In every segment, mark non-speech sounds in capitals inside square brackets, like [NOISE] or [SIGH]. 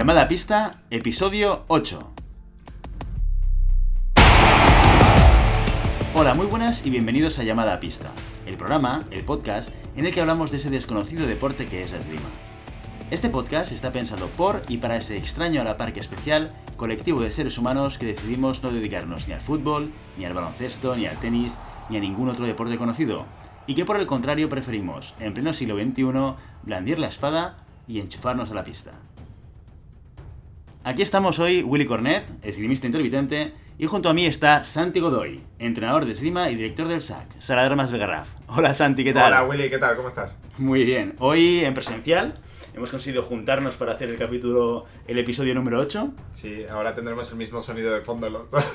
Llamada a pista, episodio 8. Hola, muy buenas y bienvenidos a Llamada a pista, el programa, el podcast, en el que hablamos de ese desconocido deporte que es la esgrima. Este podcast está pensado por y para ese extraño a la parque especial colectivo de seres humanos que decidimos no dedicarnos ni al fútbol, ni al baloncesto, ni al tenis, ni a ningún otro deporte conocido, y que por el contrario preferimos, en pleno siglo XXI, blandir la espada y enchufarnos a la pista. Aquí estamos hoy Willy Cornet, esgrimista intermitente, y junto a mí está Santi Godoy, entrenador de esgrima y director del SAC, Sala de Armas del Garraf. Hola Santi, ¿qué tal? Hola Willy, ¿qué tal? ¿Cómo estás? Muy bien. Hoy en presencial hemos conseguido juntarnos para hacer el capítulo, el episodio número 8. Sí, ahora tendremos el mismo sonido de fondo los dos. [LAUGHS]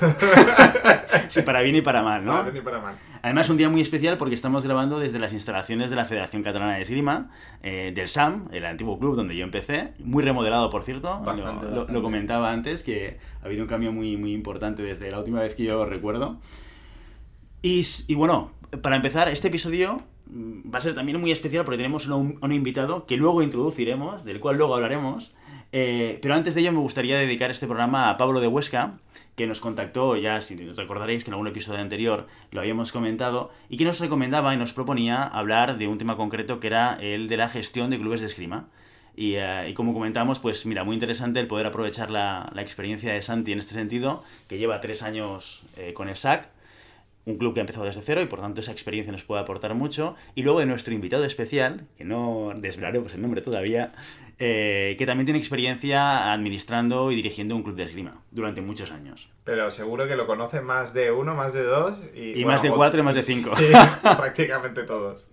Sí, para bien y para mal, ¿no? Para bien y para mal. Además, un día muy especial porque estamos grabando desde las instalaciones de la Federación Catalana de Esgrima, eh, del SAM, el antiguo club donde yo empecé, muy remodelado, por cierto. Bastante, lo, lo- bastante. lo comentaba antes, que ha habido un cambio muy, muy importante desde la última vez que yo recuerdo. Y, bueno, para empezar, este episodio va a ser también muy especial porque tenemos un, un invitado que luego introduciremos, del cual luego hablaremos. Eh, pero antes de ello me gustaría dedicar este programa a Pablo de Huesca, que nos contactó, ya si recordaréis que en algún episodio anterior lo habíamos comentado, y que nos recomendaba y nos proponía hablar de un tema concreto que era el de la gestión de clubes de esgrima. Y, eh, como comentamos, pues mira, muy interesante el poder aprovechar la, la experiencia de Santi en este sentido, que lleva tres años eh, con el SAC, un club que ha empezado desde cero y por tanto esa experiencia nos puede aportar mucho. Y luego de nuestro invitado especial, que no desvelaremos el nombre todavía, eh, que también tiene experiencia administrando y dirigiendo un club de esgrima durante muchos años. Pero seguro que lo conocen más de uno, más de dos. Y, Y más de cuatro y más de cinco. Sí, [LAUGHS] prácticamente todos.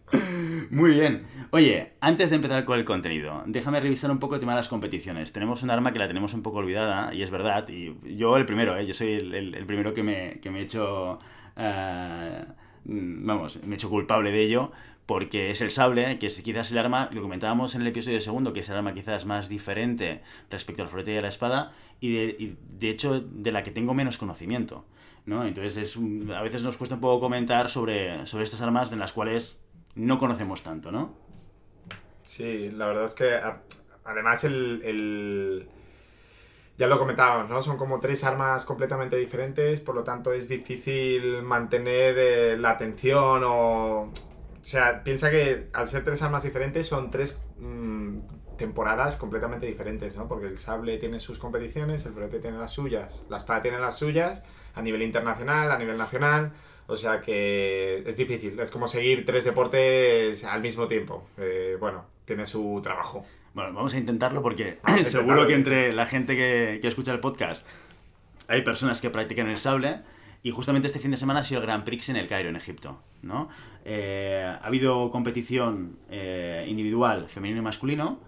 Muy bien. Oye, antes de empezar con el contenido, déjame revisar un poco el tema de las competiciones. Tenemos un arma que la tenemos un poco olvidada, y es verdad, y yo el primero, ¿eh? yo soy el, el- el primero que me, que me he hecho, eh, mm, vamos, me he hecho culpable de ello, porque es el sable, que es quizás el arma, lo comentábamos en el episodio segundo, que es el arma quizás más diferente respecto al florete y a la espada, y de, de hecho de la que tengo menos conocimiento. ¿no? Entonces es, un- a veces nos cuesta un poco comentar sobre, sobre estas armas en las cuales no conocemos tanto, ¿no? Sí, la verdad es que además el- Ya lo comentábamos, ¿no? Son como tres armas completamente diferentes, por lo tanto es difícil mantener eh, la atención o... Sea, piensa que al ser tres armas diferentes son tres mm, temporadas completamente diferentes, ¿no? Porque el sable tiene sus competiciones, el florete tiene las suyas, la espada tiene las suyas, a nivel internacional, a nivel nacional... O sea que es difícil, es como seguir tres deportes al mismo tiempo. Eh, bueno, tiene su trabajo. Bueno, vamos a intentarlo porque [CLEARS THROAT] seguro que entre la gente que, que escucha el podcast hay personas que practican el sable y justamente este fin de semana ha sido el Grand Prix en el Cairo, en Egipto, ¿no? Eh, ha habido competición eh, individual femenino y masculino.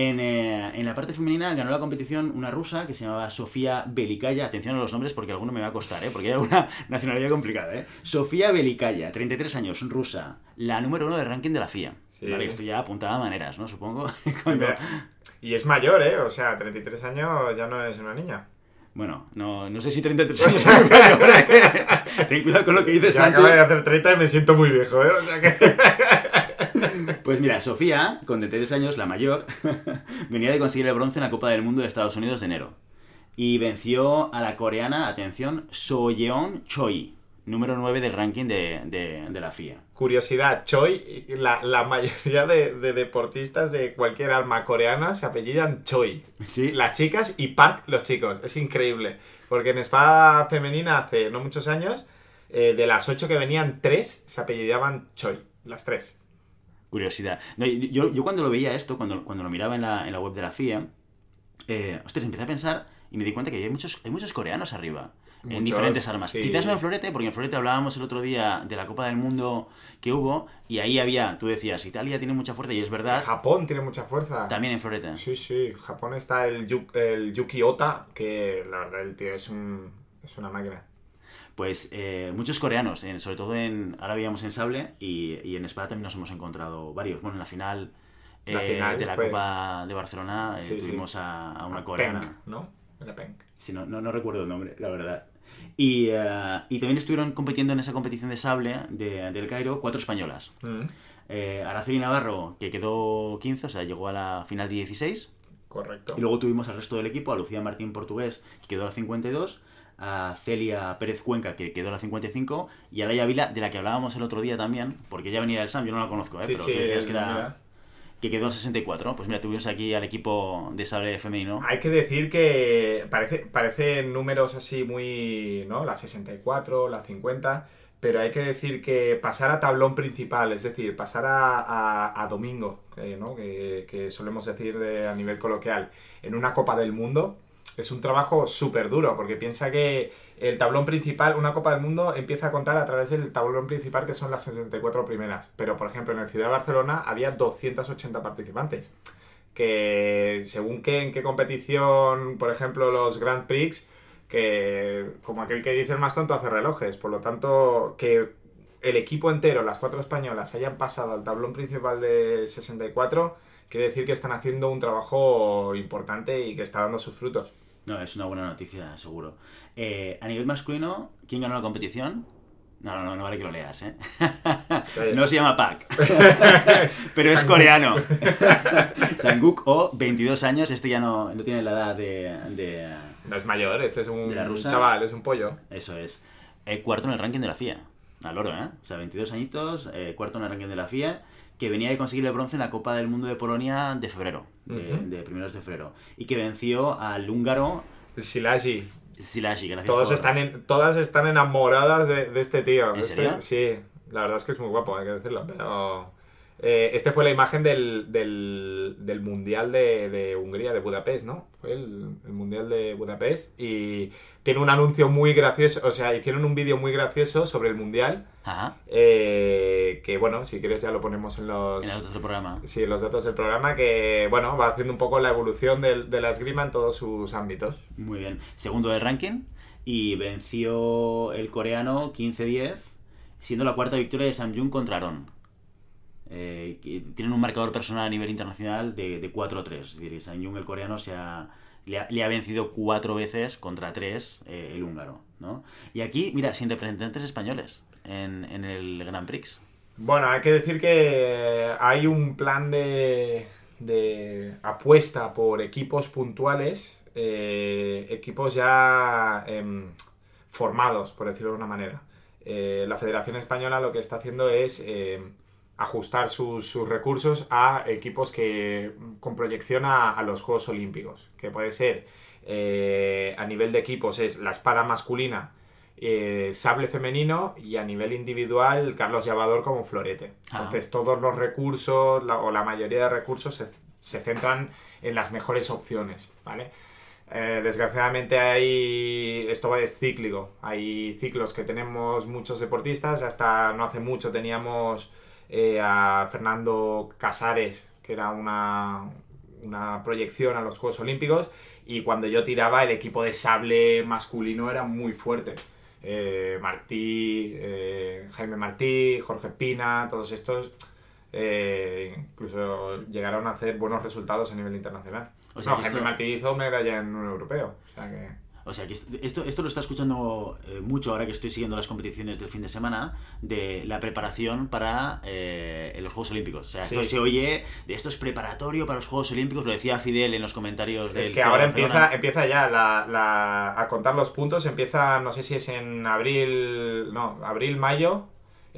En, eh, en la parte femenina ganó la competición una rusa que se llamaba Sofía Belikaya. Atención a los nombres porque alguno me va a costar, ¿eh? porque hay alguna [LAUGHS] nacionalidad complicada. ¿eh? Sofía Belikaya, 33 años, rusa, la número uno del ranking de la FIA. Sí. Vale, esto ya apuntaba a maneras, ¿no? Supongo. [LAUGHS] Cuando- Y es mayor, ¿eh? O sea, 33 años ya no es una niña. Bueno, no, no sé si 33 [LAUGHS] años ¿eh? Ten cuidado con lo que dices, Ya Santi. acaba de hacer 30 y me siento muy viejo, ¿eh? O sea que... [LAUGHS] Pues mira, Sofía, con 33 años, la mayor, [LAUGHS] venía de conseguir el bronce en la Copa del Mundo de Estados Unidos de enero. Y venció a la coreana, atención, Soyeon Choi, número 9 del ranking de, de- de la FIA. Curiosidad, Choi, la, la mayoría de, de deportistas de cualquier arma coreana se apellidan Choi. Sí, Las chicas y Park los chicos. Es increíble. Porque en espada femenina hace no muchos años, eh, de las ocho que venían, tres se apellidaban Choi. Las tres. Curiosidad. No, yo, yo cuando lo veía esto, cuando, cuando lo miraba en la, en la web de la FIA, eh, ostras, empecé a pensar y me di cuenta que hay muchos, hay muchos coreanos arriba. En diferentes armas. sí. Quizás no en florete, porque en florete hablábamos el otro día de la Copa del Mundo que hubo, y ahí había, tú decías, Italia tiene mucha fuerza, y es verdad, Japón tiene mucha fuerza. también en florete. Sí, sí. Japón está el, el Yuki Ota, que la verdad el tío es un es una máquina. Pues eh, muchos coreanos, en- sobre todo en. Ahora veíamos en Sable y, y en espada también nos hemos encontrado varios. Bueno, en la final, eh, La final de la fue- Copa de Barcelona eh, Sí, sí. tuvimos a, a una A coreana. Peng, ¿no? Era Peng. Sí, no, no, no recuerdo el nombre, la verdad. Y, eh, y también estuvieron compitiendo en esa competición de sable de- del Cairo cuatro españolas. Mm. Eh, Araceli Navarro, que quedó 15, o sea, llegó a la final de 16. Correcto. Y luego tuvimos al resto del equipo, a Lucía Martín Portugués, que quedó a la 52, a Celia Pérez Cuenca, que quedó a la 55, y a Laia Vila, de la que hablábamos el otro día también, porque ella venía del SAM, yo no la conozco, ¿eh? Sí, pero sí, tú decías que, mira. era, que quedó a 64. Pues mira, tuvimos aquí al equipo de sable femenino. Hay que decir que parece, parecen números así muy, ¿no? La 64, la 50, pero hay que decir que pasar a tablón principal, es decir, pasar a, a- a domingo, eh, ¿no? Que, que solemos decir de- a nivel coloquial, en una Copa del Mundo, es un trabajo súper duro, porque piensa que el tablón principal, una Copa del Mundo, empieza a contar a través del tablón principal, que son las 64 primeras. Pero, por ejemplo, en el Ciudad de Barcelona había 280 participantes que según qué, en qué competición, por ejemplo, los Grand Prix, que como aquel que dice el más tonto hace relojes, por lo tanto, que el equipo entero, las cuatro españolas, hayan pasado al tablón principal de 64, quiere decir que están haciendo un trabajo importante y que está dando sus frutos. No, es una buena noticia, seguro. Eh, a nivel masculino, ¿quién ganó la competición? No, no, no, no vale que lo leas, ¿eh? no se llama Pak, [LAUGHS] pero es coreano. Sanguk o 22 años, este ya no, no tiene la edad de, de- No es mayor, este es un ¿De la rusa? chaval, es un pollo. Eso es. Eh, cuarto en el ranking de la FIA. Al oro, ¿eh? O sea, 22 añitos, eh, cuarto en el ranking de la FIA, que venía de conseguir el bronce en la Copa del Mundo de Polonia de febrero, de, primeros de febrero. Y que venció al húngaro Silagi. Silashi, gracias Todos por- están en, todas están enamoradas de, de este tío. ¿En Este- serio? sí, la verdad es que es muy guapo, hay que decirlo. Pero eh, este fue la imagen del, del, del Mundial de, de Hungría, de Budapest, ¿no? Fue el, el Mundial de Budapest. Y tiene un anuncio muy gracioso, o sea, hicieron un vídeo muy gracioso sobre el Mundial. Ajá, eh, que bueno, si quieres ya lo ponemos en los... en las notas del programa. Sí, los datos del programa que, bueno, va haciendo un poco la evolución del- de la esgrima en todos sus ámbitos. Muy bien. Segundo del ranking. Y venció el coreano 15-10, siendo la cuarta victoria de Samjung contra Aaron. Eh, tienen un marcador personal a nivel internacional de, de 4-3. Es decir, Samjung, el coreano, le, ha, vencido cuatro veces contra tres eh, el húngaro. ¿no? Y aquí, mira, sin representantes españoles en, el Grand Prix. Bueno, hay que decir que hay un plan de, de apuesta por equipos puntuales, eh, equipos ya em, formados, por decirlo de una manera. La Federación Española lo que está haciendo es em, ajustar sus, sus recursos a equipos que con proyección a, a los Juegos Olímpicos, que puede ser eh, a nivel de equipos es la espada masculina, eh, sable femenino y a nivel individual Carlos Llavador como florete. Ah. Entonces todos los recursos la- o la mayoría de recursos se, se centran en las mejores opciones, ¿vale? Eh, desgraciadamente hay esto es cíclico hay ciclos que tenemos muchos deportistas hasta no hace mucho teníamos eh, a Fernando Casares que era una, una proyección a los Juegos Olímpicos y cuando yo tiraba el equipo de sable masculino era muy fuerte Eh, Martí eh, Jaime Martí Jorge Pina todos estos eh, incluso llegaron a hacer buenos resultados a nivel internacional O sea, no, Jaime esto- Martí hizo medalla en un europeo. O sea que. O sea, que esto- esto, lo está escuchando eh, mucho ahora que estoy siguiendo las competiciones del fin de semana de la preparación para eh, los Juegos Olímpicos. O sea, esto se oye, de esto es preparatorio para los Juegos Olímpicos, lo decía Fidel en los comentarios del Es que ahora empieza, empieza ya la, la- a contar los puntos. Empieza, no sé si es en abril. No, abril, mayo.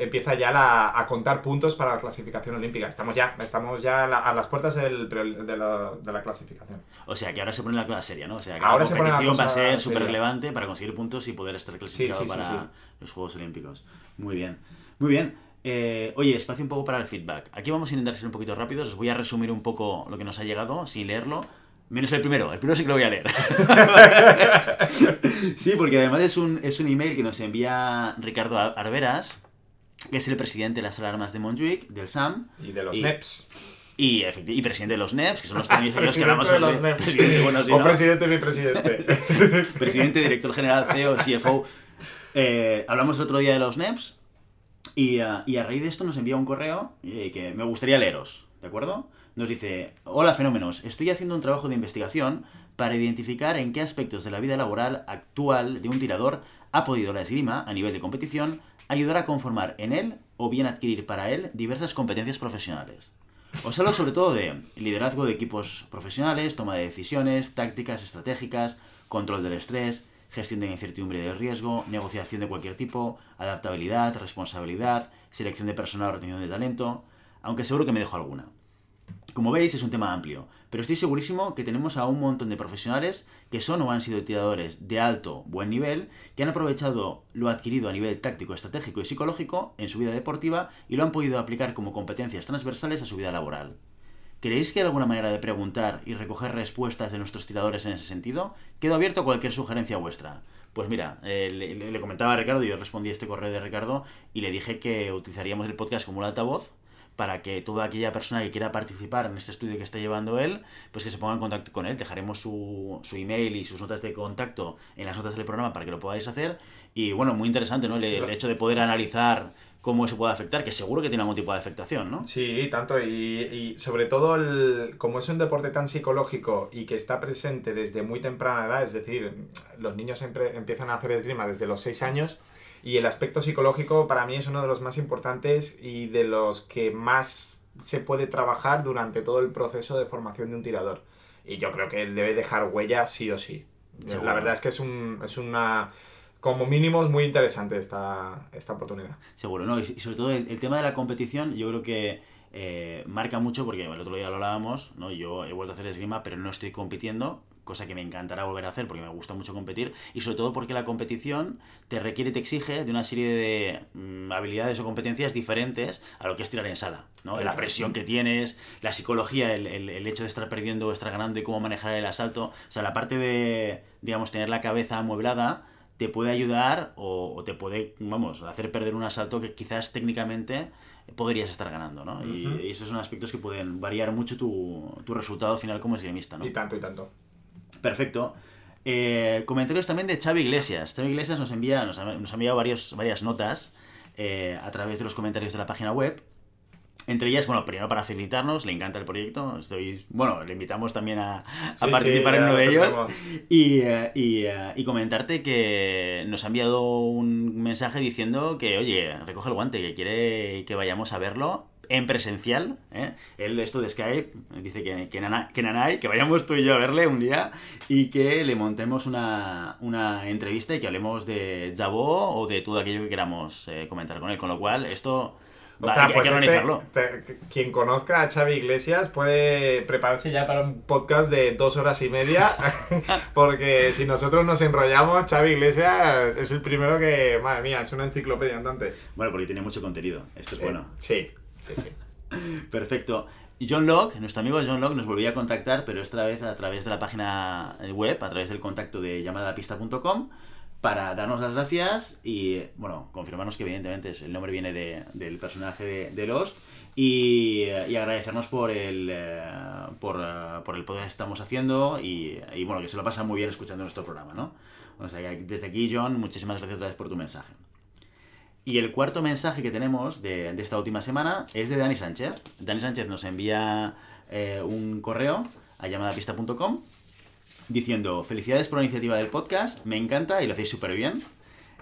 Empieza ya la- a contar puntos para la clasificación olímpica. Estamos ya, estamos ya a, la- a las puertas del- de, la, de la clasificación. O sea, que ahora se pone la cosa seria, ¿no? O sea, que Ahora la se pone la competición va a ser súper relevante para conseguir puntos y poder estar clasificado sí, sí, para sí. los Juegos Olímpicos. Muy bien. Muy bien. Eh, oye, espacio un poco para el feedback. Aquí vamos a intentar ser un poquito rápidos. Os voy a resumir un poco lo que nos ha llegado sin leerlo. Menos el primero. El primero sí que lo voy a leer. [LAUGHS] [LAUGHS] sí, porque además es un, es un email que nos envía Ricardo Ar- Arberas, que es el presidente de las alarmas de Montjuic, del SAM. Y de los Y- NEPs. Y, y presidente de los NEPs, que son los [LAUGHS] premios en los que hablamos de los NEPs. Presidente, bueno, o ¿no? presidente, mi presidente. [LAUGHS] presidente, director general, CEO, CFO. Eh, hablamos el otro día de los NEPs y, ah, y a raíz de esto nos envía un correo eh, que me gustaría leeros, ¿de acuerdo? Nos dice, hola fenómenos, estoy haciendo un trabajo de investigación para identificar en qué aspectos de la vida laboral actual de un tirador ha podido la esgrima, a nivel de competición, ayudar a conformar en él o bien adquirir para él diversas competencias profesionales. Os hablo sobre todo de liderazgo de equipos profesionales, toma de decisiones, tácticas estratégicas, control del estrés, gestión de incertidumbre y de riesgo, negociación de cualquier tipo, adaptabilidad, responsabilidad, selección de personal, retención de talento, aunque seguro que me dejo alguna. Como veis, es un tema amplio, pero estoy segurísimo que tenemos a un montón de profesionales que son o han sido tiradores de alto, buen nivel, que han aprovechado lo adquirido a nivel táctico, estratégico y psicológico en su vida deportiva y lo han podido aplicar como competencias transversales a su vida laboral. ¿Creéis que hay alguna manera de preguntar y recoger respuestas de nuestros tiradores en ese sentido? Quedo abierto a cualquier sugerencia vuestra. Pues mira, eh, le, comentaba a Ricardo, yo respondí a este correo de Ricardo y le dije que utilizaríamos el podcast como un altavoz para que toda aquella persona que quiera participar en este estudio que está llevando él, pues que se ponga en contacto con él. Dejaremos su, su email y sus notas de contacto en las notas del programa para que lo podáis hacer. Y bueno, muy interesante, ¿no? El, el hecho de poder analizar cómo eso puede afectar, que seguro que tiene algún tipo de afectación, ¿no? Sí, tanto, y, y sobre todo el, como es un deporte tan psicológico y que está presente desde muy temprana edad, es decir, los niños siempre empiezan a hacer esgrima desde los 6 años, y el aspecto psicológico para mí es uno de los más importantes y de los que más se puede trabajar durante todo el proceso de formación de un tirador. Y yo creo que él debe dejar huella sí o sí. Seguro. La verdad es que es, un, es una como mínimo es muy interesante esta, esta oportunidad. Seguro, ¿no? Y sobre todo el, el tema de la competición, yo creo que eh, marca mucho porque el otro día lo hablábamos, ¿no? Yo he vuelto a hacer esgrima, pero no estoy compitiendo, cosa que me encantará volver a hacer porque me gusta mucho competir y sobre todo porque la competición te requiere, te exige de una serie de mm, habilidades o competencias diferentes a lo que es tirar en sala, ¿no? La presión que tienes, la psicología, el, el, el hecho de estar perdiendo o estar ganando y cómo manejar el asalto, o sea, la parte de, digamos, tener la cabeza amueblada te puede ayudar o, o, te puede, vamos, hacer perder un asalto que quizás técnicamente podrías estar ganando, ¿no? Uh -huh. y, y, esos son aspectos que pueden variar mucho tu, tu resultado final como esgrimista, ¿no? Y tanto, y tanto. Perfecto. Eh, comentarios también de Xavi Iglesias. Xavi Iglesias nos envía, nos ha, nos ha enviado varios, varias notas eh, a través de los comentarios de la página web. Entre ellas, bueno, primero para felicitarnos, le encanta el proyecto. Estoy, bueno, le invitamos también a, a sí, participar sí, en uno de ellos. Y, uh, y, uh, y, comentarte que nos ha enviado un mensaje diciendo que, oye, recoge el guante, que quiere que vayamos a verlo en presencial. ¿eh? Él, esto de Skype, dice que, que, nana, que nanay, que vayamos tú y yo a verle un día y que le montemos una, una entrevista y que hablemos de Jabó o de todo aquello que queramos eh, comentar con él. Con lo cual, esto Ostras, hay, pues que organizarlo. Este, te, quien conozca a Xavi Iglesias puede prepararse ya para un podcast de dos horas y media, [LAUGHS] porque si nosotros nos enrollamos, Xavi Iglesias es el primero que, madre mía, es una enciclopedia andante. Bueno, porque tiene mucho contenido, esto es eh, bueno. Sí, [LAUGHS] Perfecto. John Locke, nuestro amigo John Locke, nos volvía a contactar, pero esta vez a través de la página web, a través del contacto de llamadapista.com para darnos las gracias y, bueno, confirmarnos que evidentemente el nombre viene de, del personaje de, Lost y, agradecernos por el, eh, por, uh, por, el podcast que estamos haciendo y, y, bueno, que se lo pasa muy bien escuchando nuestro programa, ¿no? O sea, desde aquí, John, muchísimas gracias otra vez por tu mensaje. Y el cuarto mensaje que tenemos de, de esta última semana es de Dani Sánchez. Dani Sánchez nos envía eh, un correo a llamadapista.com diciendo, felicidades por la iniciativa del podcast, me encanta y lo hacéis súper bien.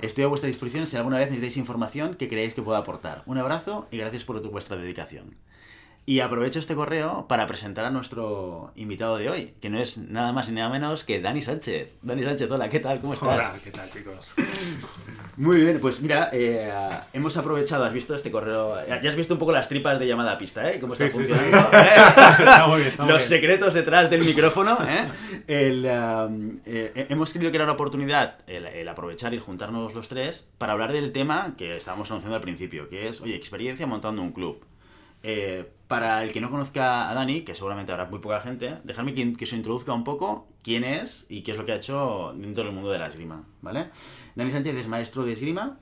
Estoy a vuestra disposición si alguna vez necesitáis información que creáis que pueda aportar. Un abrazo y gracias por tu, vuestra dedicación. Y aprovecho este correo para presentar a nuestro invitado de hoy, que no es nada más y nada menos que Dani Sánchez. Dani Sánchez, hola, ¿qué tal? ¿Cómo estás? Hola, ¿qué tal, chicos? Muy bien, pues mira, eh, hemos aprovechado, has visto este correo, ya has visto un poco las tripas de llamada a pista, ¿eh? Cómo está sí, funcionando. Sí, sí. [LAUGHS] está muy bien, está muy Los bien. secretos detrás del micrófono, ¿eh? El, um, eh, hemos querido crear la oportunidad, el, el, aprovechar y juntarnos los tres, para hablar del tema que estábamos anunciando al principio, que es, oye, experiencia montando un club. Eh, para el que no conozca a Dani, que seguramente habrá muy poca gente, dejadme que, se introduzca un poco quién es y qué es lo que ha hecho dentro del mundo de la esgrima, ¿vale? Dani Sánchez es maestro de esgrima,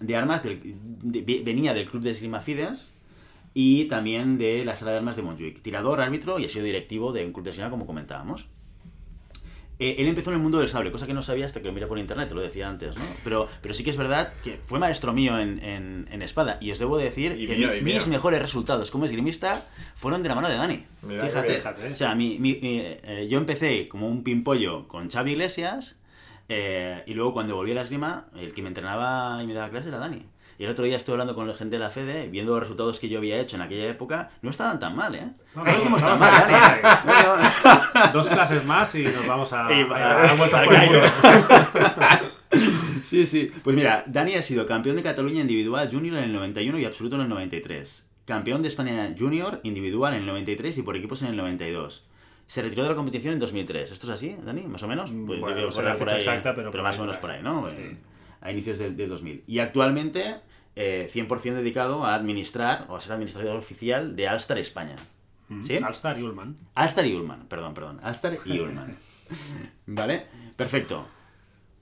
de armas, del, de, venía del club de esgrima Fides y también de la sala de armas de Montjuic, tirador, árbitro y ha sido directivo de un club de esgrima como comentábamos. Eh, él empezó en el mundo del sable, cosa que no sabía hasta que lo miré por internet, te lo decía antes, ¿no? Pero, pero sí que es verdad que fue maestro mío en, en, en espada y os debo decir y que mío, mi, mis mejores resultados como esgrimista fueron de la mano de Dani. Mira, Fíjate. Fíjate. O sea, mi, mi, eh, yo empecé como un pimpollo con Xavi Iglesias eh, y luego cuando volví a la esgrima, el que me entrenaba y me daba clase era Dani. Y el otro día estuve hablando con la gente de la FEDE, viendo los resultados que yo había hecho en aquella época, no estaban tan mal, ¿eh? No, No hicimos tan mal, ¿eh? [LAUGHS] Dos clases más y nos vamos a, Y a- a Cairo. mundo. [LAUGHS] Sí, sí. Pues mira, Dani ha sido campeón de Cataluña individual junior en el 91 y absoluto en el 93. Campeón de España junior individual en el 93 y por equipos en el 92. Se retiró de la competición en 2003. ¿Esto es así, Dani? ¿Más o menos? Pues bueno, no sé la fecha ahí, exacta, pero por más ahí, o menos por ahí. ¿no? Sí. A inicios del, del 2000. Y actualmente eh, 100% dedicado a administrar o a ser administrador oficial de Alstar España. ¿Sí? Alstar y Ullman. Alstar y Ullman, perdón, perdón. Alstar y Ullman. [LAUGHS] ¿Vale? Perfecto.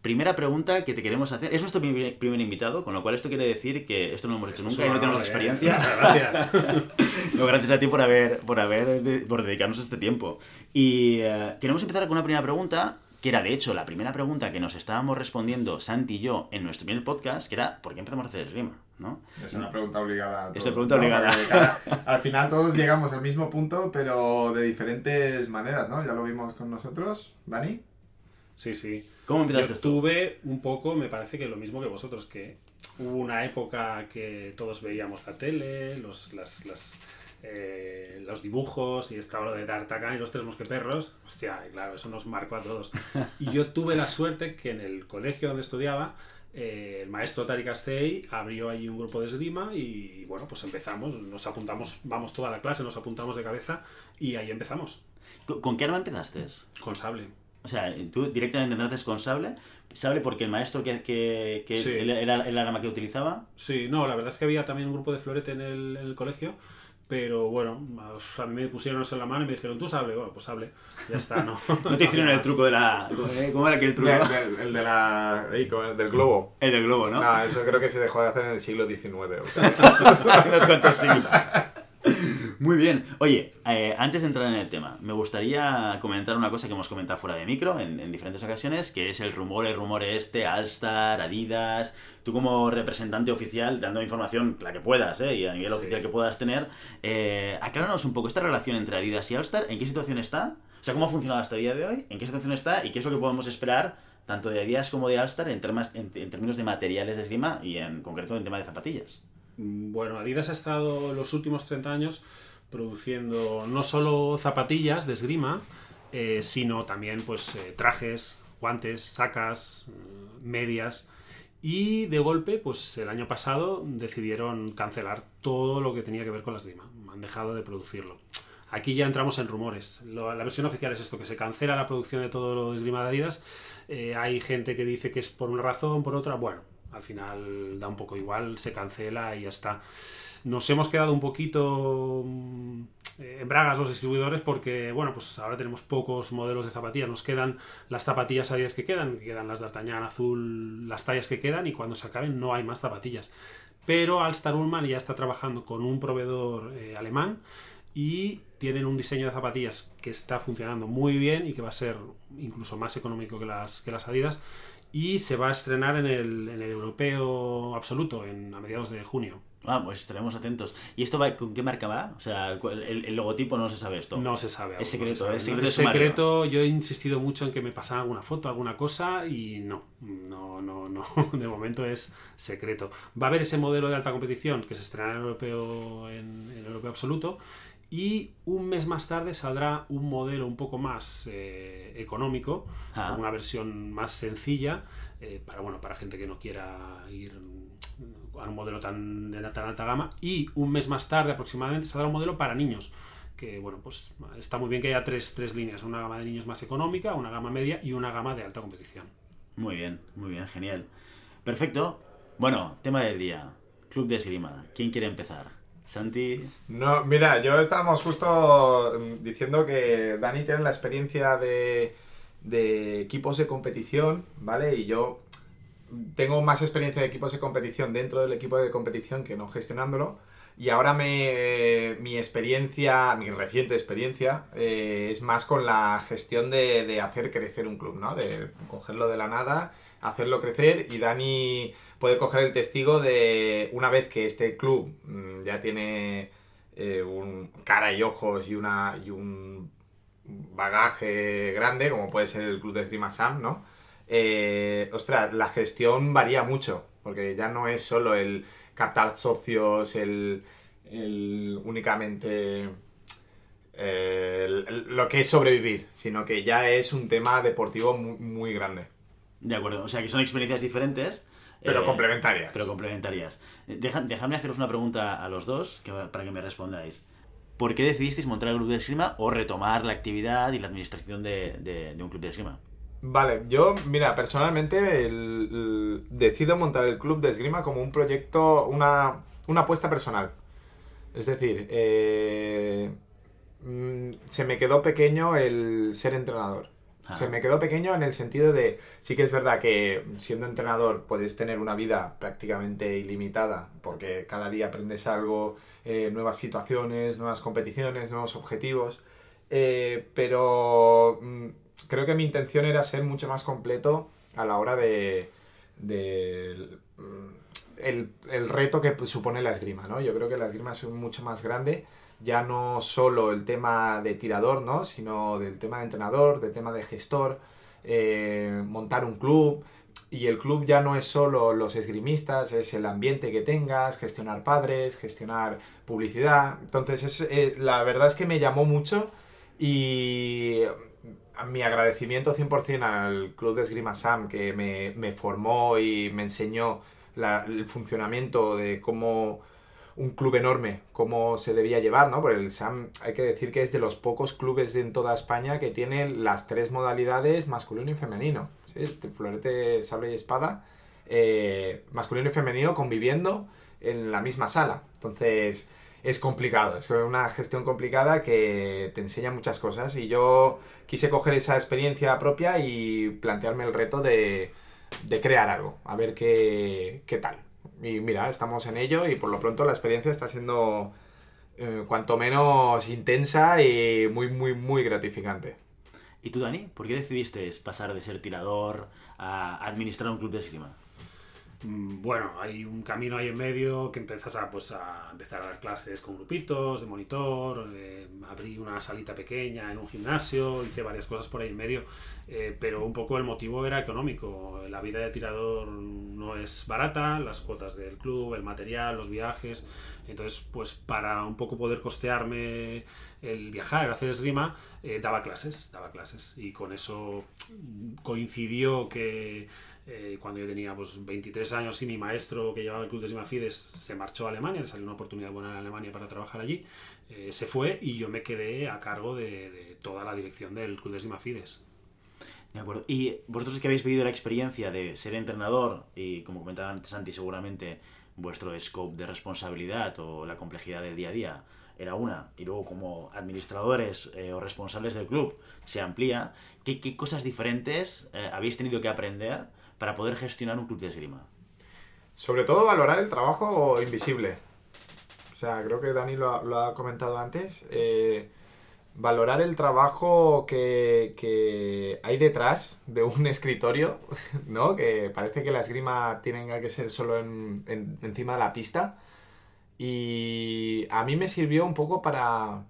Primera pregunta que te queremos hacer. Es nuestro primer, primer invitado, con lo cual esto quiere decir que esto no lo hemos hecho Esto nunca y no tenemos experiencia. [LAUGHS] Muchas gracias. [LAUGHS] No, gracias a ti por haber, por haber por dedicarnos este tiempo. Y eh, queremos empezar con una primera pregunta, que era de hecho la primera pregunta que nos estábamos respondiendo Santi y yo en nuestro primer podcast, que era ¿por qué empezamos a hacer esgrima? ¿no? Es una pregunta obligada. a Es una pregunta obligada. [LAUGHS] Al final todos llegamos al mismo punto, pero de diferentes maneras, ¿no? Ya lo vimos con nosotros, Dani. Sí, sí. ¿Cómo Yo empezaste tú? tuve un poco, me parece que lo mismo que vosotros, que hubo una época que todos veíamos la tele, los, las, las, eh, los dibujos y estaba lo de D'Artagnan y los tres mosqueperros. Hostia, claro, eso nos marcó a todos. [LAUGHS] Y yo tuve la suerte que en el colegio donde estudiaba, eh, el maestro Tari Castell abrió allí un grupo de esgrima y bueno, pues empezamos, nos apuntamos, vamos toda la clase, nos apuntamos de cabeza y ahí empezamos, ¿Con- ¿Con qué arma empezaste? con sable. O sea, tú directamente empezaste con sable. ¿Sable porque el maestro que, que, que Sí. era era el arma que utilizaba? Sí, no, la verdad es que había también un grupo de florete en el, en el colegio, pero bueno, a mí me pusieron eso en la mano y me dijeron, tú sable, bueno, pues sable, ya está, ¿no? [LAUGHS] No te hicieron el truco de la... ¿Cómo era aquel truco? Del- del- el de la. el del globo. El del globo, ¿no? No, eso creo que se dejó de hacer en el siglo XIX. o sea, [LAUGHS] Unos cuantos siglos. Muy bien. Oye, eh, antes de entrar en el tema, me gustaría comentar una cosa que hemos comentado fuera de micro en, en diferentes ocasiones, que es el rumor, el rumor este, Alstar, Adidas. Tú como representante oficial, dando información la que puedas, ¿eh? y a nivel Sí. oficial que puedas tener, eh, acláranos un poco esta relación entre Adidas y Alstar, ¿en qué situación está? O sea, ¿cómo ha funcionado hasta el día de hoy? ¿En qué situación está? ¿Y qué es lo que podemos esperar tanto de Adidas como de Alstar en, termas- en- en términos de materiales de esgrima y en concreto en tema de zapatillas? Bueno, Adidas ha estado los últimos 30 años produciendo no solo zapatillas de esgrima, eh, sino también pues eh, trajes, guantes, sacas, eh, medias. Y de golpe, pues el año pasado decidieron cancelar todo lo que tenía que ver con la esgrima. Han dejado de producirlo. Aquí ya entramos en rumores. La versión oficial es esto, que se cancela la producción de todo lo de esgrima de Adidas. Eh, hay gente que dice que es por una razón, por otra. Bueno, al final da un poco igual, se cancela y ya está. Nos hemos quedado un poquito mm, en bragas los distribuidores porque, bueno, pues ahora tenemos pocos modelos de zapatillas. Nos quedan las zapatillas Adidas que quedan, que quedan las de Artañán azul, las tallas que quedan y cuando se acaben no hay más zapatillas. Pero Alstar Ullman ya está trabajando con un proveedor eh, alemán y tienen un diseño de zapatillas que está funcionando muy bien y que va a ser incluso más económico que las, que las Adidas y se va a estrenar en el, en el europeo absoluto en, a mediados de junio. Ah, pues estaremos atentos. ¿Y esto va, con qué marca va? O sea, ¿cuál- el, el logotipo no se sabe esto. No se sabe. Es aún, no se secreto, sabe, es secreto Es secreto. Yo he insistido mucho en que me pasaran alguna foto, alguna cosa y no, no, no, no. [LAUGHS] De momento es secreto. Va a haber ese modelo de alta competición que se estrenará en el europeo, en, en europeo absoluto y un mes más tarde saldrá un modelo un poco más eh, económico, Ah. una versión más sencilla eh, para bueno para gente que no quiera ir a un modelo tan de tan alta gama y un mes más tarde aproximadamente saldrá un modelo para niños que bueno pues está muy bien que haya tres, tres líneas una gama de niños más económica una gama media y una gama de alta competición Muy bien, muy bien, genial. Perfecto. Bueno, tema del día. Club de esgrima. ¿Quién quiere empezar? Santi. No, mira, yo estábamos justo mm, diciendo que Dani tiene la experiencia de, de equipos de competición, ¿vale? Y yo tengo más experiencia de equipos de competición dentro del equipo de competición que no gestionándolo. Y ahora me, mi experiencia, mi reciente experiencia, eh, es más con la gestión de, de hacer crecer un club, ¿no? De cogerlo de la nada, hacerlo crecer y Dani puede coger el testigo de una vez que este club mm, ya tiene eh, un cara y ojos y, una, y un bagaje grande, como puede ser el club de Esgrima Sam, ¿no? Eh, ostras, la gestión varía mucho, porque ya no es solo el, captar socios, el, el únicamente eh, el- lo que es sobrevivir, sino que ya es un tema deportivo muy, muy grande, De acuerdo, o sea que son experiencias diferentes. pero eh, complementarias. Pero complementarias. Deja- dejadme haceros una pregunta a los dos que- para que me respondáis. ¿Por qué decidisteis montar el club de esgrima o retomar la actividad y la administración de, de- de un club de esgrima? Vale, yo, mira, personalmente el- el- decido montar el club de esgrima como un proyecto, una, una apuesta personal. Es decir, eh, mm, se me quedó pequeño el ser entrenador. Ah. Se me quedó pequeño en el sentido de, sí que es verdad que siendo entrenador puedes tener una vida prácticamente ilimitada, porque cada día aprendes algo, eh, nuevas situaciones, nuevas competiciones, nuevos objetivos, eh, pero mm, creo que mi intención era ser mucho más completo a la hora de, de mm, el, el reto que supone la esgrima, ¿no? Yo creo que la esgrima es mucho más grande, ya no solo el tema de tirador, ¿no? Sino del tema de entrenador, del tema de gestor, eh, montar un club. Y el club ya no es solo los esgrimistas, es el ambiente que tengas, gestionar padres, gestionar publicidad. Entonces, es, eh, la verdad es que me llamó mucho y mi agradecimiento 100% al Club de Esgrima Sam que me, me formó y me enseñó la- el funcionamiento de cómo un club enorme, cómo se debía llevar, ¿no? Porque el SAM hay que decir que es de los pocos clubes en toda España que tiene las tres modalidades masculino y femenino. Este Florete, sable y espada, eh, masculino y femenino conviviendo en la misma sala. Entonces es complicado, es una gestión complicada que te enseña muchas cosas y yo quise coger esa experiencia propia y plantearme el reto de, de crear algo, a ver qué, qué tal. Y mira, estamos en ello y por lo pronto la experiencia está siendo eh, cuanto menos intensa y muy, muy, muy gratificante. ¿Y tú, Dani? ¿Por qué decidiste pasar de ser tirador a administrar un club de esgrima? Mm, Bueno, hay un camino ahí en medio que empiezas a, pues, a empezar a dar clases con grupitos de monitor, eh, abrí una salita pequeña en un gimnasio, hice varias cosas por ahí en medio, eh, pero un poco el motivo era económico. La vida de tirador no es barata, las cuotas del club, el material, los viajes, entonces pues para un poco poder costearme el viajar, el hacer esgrima, eh, daba clases, daba clases y con eso coincidió que eh, cuando yo tenía pues, 23 años y mi maestro que llevaba el club de esgrima Fides se marchó a Alemania, le salió una oportunidad buena en Alemania para trabajar allí, eh, se fue y yo me quedé a cargo de, de toda la dirección del club de esgrima Fides. De acuerdo. Y vosotros que habéis vivido la experiencia de ser entrenador y, como comentaba antes Santi, seguramente vuestro scope de responsabilidad o la complejidad del día a día era una, y luego como administradores eh, o responsables del club se amplía, ¿qué, cosas diferentes eh, habéis tenido que aprender para poder gestionar un club de esgrima? Sobre todo valorar el trabajo invisible. O sea, creo que Dani lo ha, lo ha comentado antes. eh, valorar el trabajo que, que hay detrás de un [LAUGHS] escritorio, ¿no? Que parece que la esgrima tiene que ser solo en- encima de la pista. Y a mí me sirvió un poco para,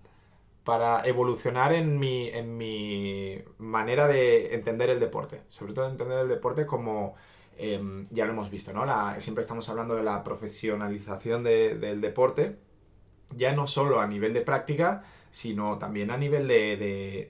para evolucionar en mi, en mi manera de entender el deporte. Sobre todo entender el deporte como, em, ya lo hemos visto, ¿no? La- siempre estamos hablando de la profesionalización de- del deporte, ya no solo a nivel de práctica, sino también a nivel de,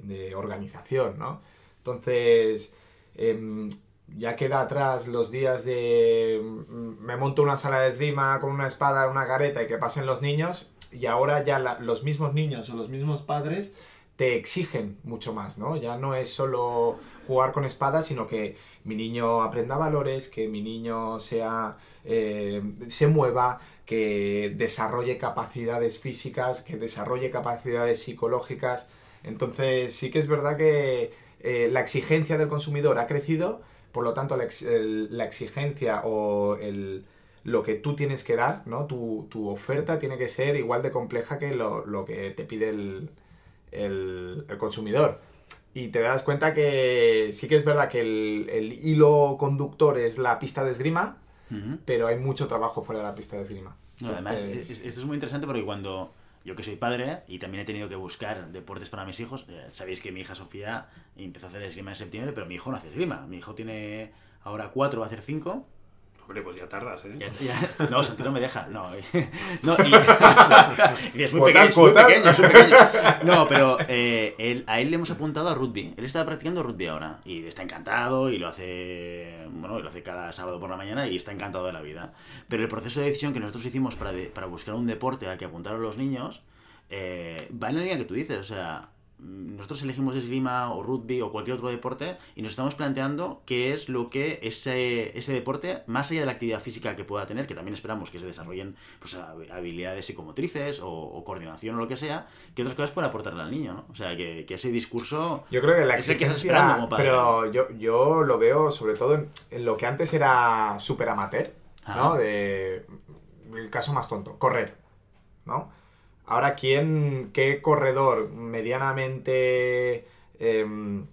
de- organización, ¿no? Entonces, em, ya queda atrás los días de mm, me monto una sala de esgrima con una espada, una careta y que pasen los niños, y ahora ya los mismos niños o los mismos padres te exigen mucho más, ¿no? Ya no es solo jugar con espadas, sino que mi niño aprenda valores, que mi niño sea eh, se mueva, que desarrolle capacidades físicas, que desarrolle capacidades psicológicas. Entonces sí que es verdad que eh, la exigencia del consumidor ha crecido, por lo tanto la, la exigencia o el, lo que tú tienes que dar, ¿no? Tu, tu oferta tiene que ser igual de compleja que lo, lo que te pide el, el- el consumidor. Y te das cuenta que sí que es verdad que el, el hilo conductor es la pista de esgrima, Ujú. pero hay mucho trabajo fuera de la pista de esgrima. No, además, es- es- esto es muy interesante porque cuando yo que soy padre y también he tenido que buscar deportes para mis hijos, eh, sabéis que mi hija Sofía empezó a hacer esgrima en septiembre, pero mi hijo no hace esgrima. Mi hijo tiene ahora cuatro, va a hacer cinco. Hombre, pues ya tardas, ¿eh? Ya- ya- no, Santi no me deja. No, [LAUGHS] no y- y es muy pequeño, es muy pequeño, es muy pequeño. No, pero eh, él- a él le hemos apuntado a rugby. Él está practicando rugby ahora y está encantado y lo hace, bueno, y lo hace cada sábado por la mañana y está encantado de la vida. Pero el proceso de decisión que nosotros hicimos para, de- para buscar un deporte al que apuntar a los niños eh, va en la línea que tú dices. O sea, nosotros elegimos esgrima o rugby o cualquier otro deporte y nos estamos planteando qué es lo que ese, ese deporte, más allá de la actividad física que pueda tener, que también esperamos que se desarrollen pues, hab- habilidades psicomotrices o, o coordinación o lo que sea, que otras cosas pueden aportarle al niño, ¿no? O sea, que, que ese discurso... Yo creo que la Es el que estás esperando como padre. pero yo, yo lo veo sobre todo en, en lo que antes era súper amateur, ¿no? De, el caso más tonto, correr, ¿no? Ahora, ¿quién, qué corredor medianamente em,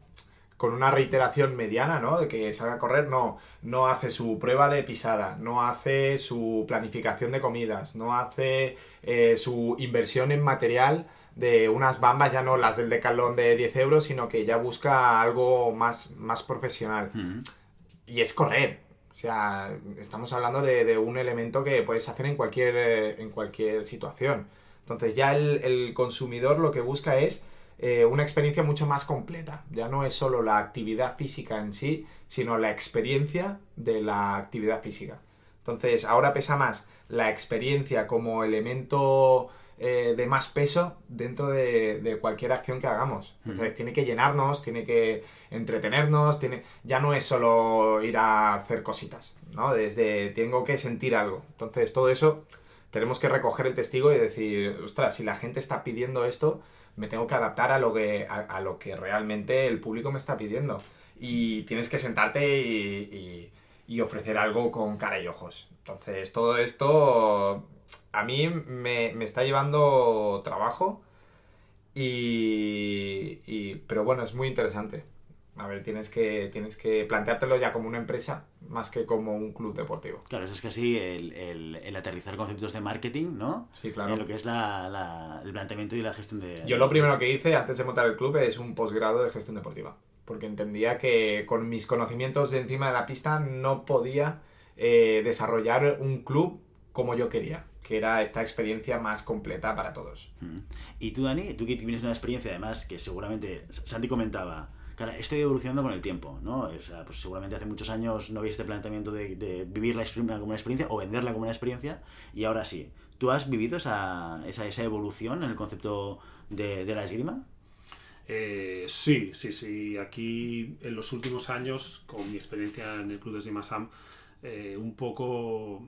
con una reiteración mediana, ¿no? De que salga a correr, no, no hace su prueba de pisada, no hace su planificación de comidas, no hace eh, su inversión en material de unas bambas, ya no las del decalón de 10 euros, sino que ya busca algo más, más profesional. Mm. Y es correr. O sea, estamos hablando de, de un elemento que puedes hacer en cualquier, eh, en cualquier situación. Entonces ya el, el consumidor lo que busca es eh, una experiencia mucho más completa. Ya no es solo la actividad física en sí, sino la experiencia de la actividad física. Entonces ahora pesa más la experiencia como elemento eh, de más peso dentro de, de cualquier acción que hagamos. Entonces tiene que llenarnos, tiene que entretenernos, tiene... ya no es solo ir a hacer cositas, ¿no? Desde tengo que sentir algo. Entonces todo eso tenemos que recoger el testigo y decir, ostras, si la gente está pidiendo esto, me tengo que adaptar a lo que, a, lo que realmente el público me está pidiendo. Y tienes que sentarte y, y- y ofrecer algo con cara y ojos. Entonces, todo esto a mí me, me está llevando trabajo y, y- Pero bueno, es muy interesante. A ver, tienes que, tienes que planteártelo ya como una empresa más que como un club deportivo. Claro, eso es casi el, el, el aterrizar conceptos de marketing, ¿no? Sí, claro. En lo que es la, la- el planteamiento y la gestión de... Yo lo primero que hice antes de montar el club es un posgrado de gestión deportiva, porque entendía que con mis conocimientos de encima de la pista no podía eh, desarrollar un club como yo quería, que era esta experiencia más completa para todos. Mm. Y tú, Dani, tú que tienes una experiencia además que seguramente Santi comentaba, estoy evolucionando con el tiempo, ¿no? Pues seguramente hace muchos años no había este planteamiento de, vivir la experiencia como una experiencia o venderla como una experiencia y ahora sí. ¿Tú has vivido esa, esa, esa evolución en el concepto de, la esgrima? Eh, sí, sí, sí. Aquí en los últimos años, con mi experiencia en el Club de Esgrima Sam, eh, un poco,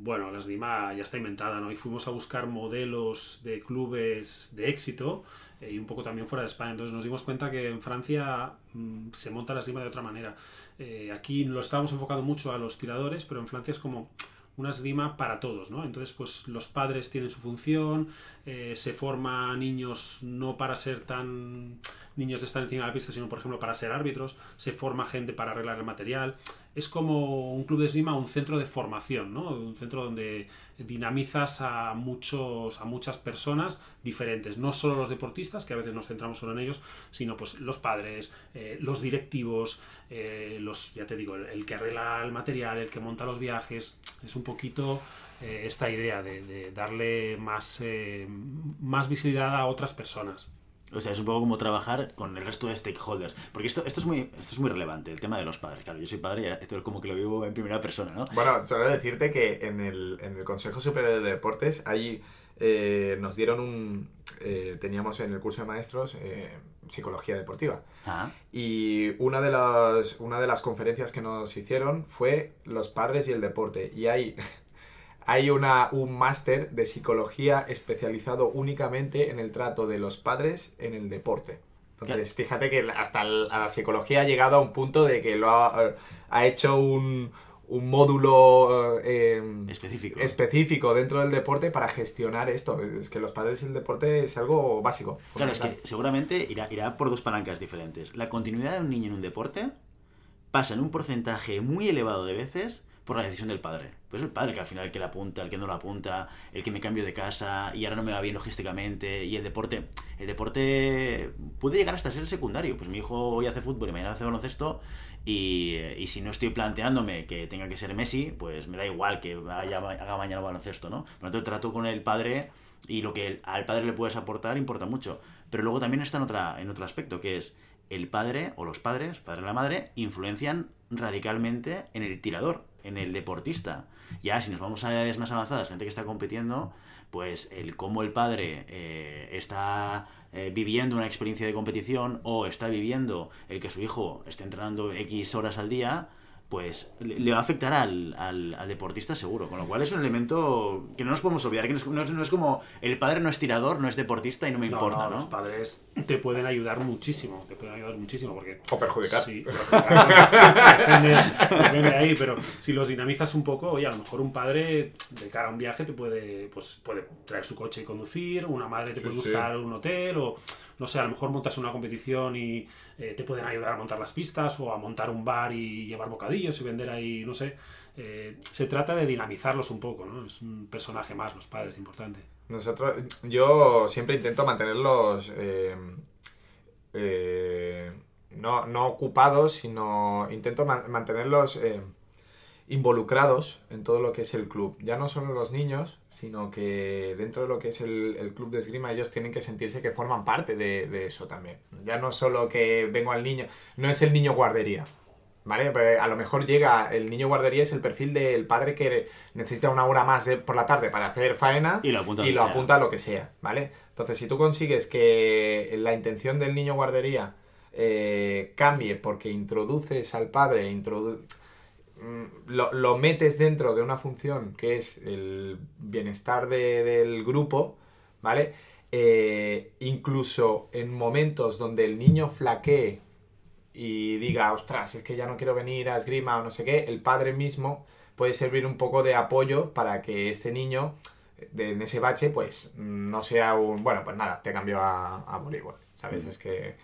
bueno, la esgrima ya está inventada, ¿no? Y fuimos a buscar modelos de clubes de éxito y un poco también fuera de España. Entonces nos dimos cuenta que en Francia mm, se monta la esgrima de otra manera. Eh, aquí lo estábamos enfocando mucho a los tiradores, pero en Francia es como una esgrima para todos, ¿no? Entonces, pues los padres tienen su función, eh, se forma niños no para ser tan niños de estar encima de la pista, sino por ejemplo para ser árbitros, se forma gente para arreglar el material. Es como un club de esgrima, un centro de formación, ¿no? Un centro donde dinamizas a muchos, a muchas personas diferentes, no solo los deportistas, que a veces nos centramos solo en ellos, sino pues los padres, eh, los directivos, eh, los, ya te digo, el, que arregla el material, el que monta los viajes, es un poquito eh, esta idea de, de darle más, más visibilidad a otras personas. O sea, es un poco como trabajar con el resto de stakeholders. Porque esto, esto, es, muy, esto es muy relevante, el tema de los padres. Claro, yo soy padre y esto es como que lo vivo en primera persona, ¿no? Bueno, solo decirte que en el, en el Consejo Superior de Deportes, ahí eh, nos dieron un... eh, teníamos en el curso de maestros eh, psicología deportiva. Ah, Y una de, las, una de las conferencias que nos hicieron fue los padres y el deporte. Y hay, hay una, un máster de psicología especializado únicamente en el trato de los padres en el deporte. Entonces, fíjate que hasta la psicología ha llegado a un punto de que lo ha, ha hecho un, un módulo eh, específico. específico dentro del deporte para gestionar esto. Es que los padres y el deporte es algo básico. Claro, es que seguramente irá, irá por dos palancas diferentes. La continuidad de un niño en un deporte pasa en un porcentaje muy elevado de veces por la decisión del padre. Pues el padre que al final el que la apunta, el que no la apunta, el que me cambio de casa y ahora no me va bien logísticamente y el deporte, el deporte puede llegar hasta ser secundario. Pues mi hijo hoy hace fútbol y mañana hace baloncesto y, si no estoy planteándome que tenga que ser Messi, pues me da igual que haga mañana baloncesto, ¿no? Por lo tanto, trato con el padre y lo que al padre le puedes aportar importa mucho. Pero luego también está en, otra, en otro aspecto, que es el padre o los padres, padre y la madre, influencian radicalmente en el tirador, en el deportista. Ya, si nos vamos a edades más avanzadas, gente que está compitiendo, pues el cómo el padre eh, está eh, viviendo una experiencia de competición o está viviendo el que su hijo esté entrenando X horas al día, pues le va a afectar al, al, deportista seguro. Con lo cual es un elemento que no nos podemos olvidar, que no es, no es, como el padre no es tirador, no es deportista y no me importa. No, Los padres te pueden ayudar muchísimo, te pueden ayudar muchísimo porque... O perjudicar. Sí, [LAUGHS] depende, depende, de ahí, pero si los dinamizas un poco, oye, a lo mejor un padre de cara a un viaje te puede, pues, puede traer su coche y conducir, una madre te puede buscar un hotel o no sé, a lo mejor montas una competición y eh, te pueden ayudar a montar las pistas o a montar un bar y llevar bocadillos y vender ahí, no sé. Eh, se trata de dinamizarlos un poco, ¿no? Es un personaje más, los padres, importante. Nosotros, yo siempre intento mantenerlos eh, no, no, ocupados, sino intento mantenerlos involucrados en todo lo que es el club. Ya no solo los niños, sino que dentro de lo que es el, club de esgrima ellos tienen que sentirse que forman parte de, eso también. Ya no solo que vengo al niño, no es el niño guardería. ¿Vale? Pues a lo mejor llega, el niño guardería es el perfil del padre que necesita una hora más por la tarde para hacer faena y lo apunta, y lo apunta a lo que sea, ¿vale? Entonces, si tú consigues que la intención del niño guardería eh, cambie porque introduces al padre, introdu Mm, lo, metes dentro de una función que es el bienestar del grupo, ¿vale? Eh, incluso en momentos donde el niño flaquee y diga, ostras, es que ya no quiero venir a esgrima o no sé qué, el padre mismo puede servir un poco de apoyo para que este niño en ese bache, pues no sea un, bueno, pues nada, te cambio a, a voleibol, ¿sabes? Es que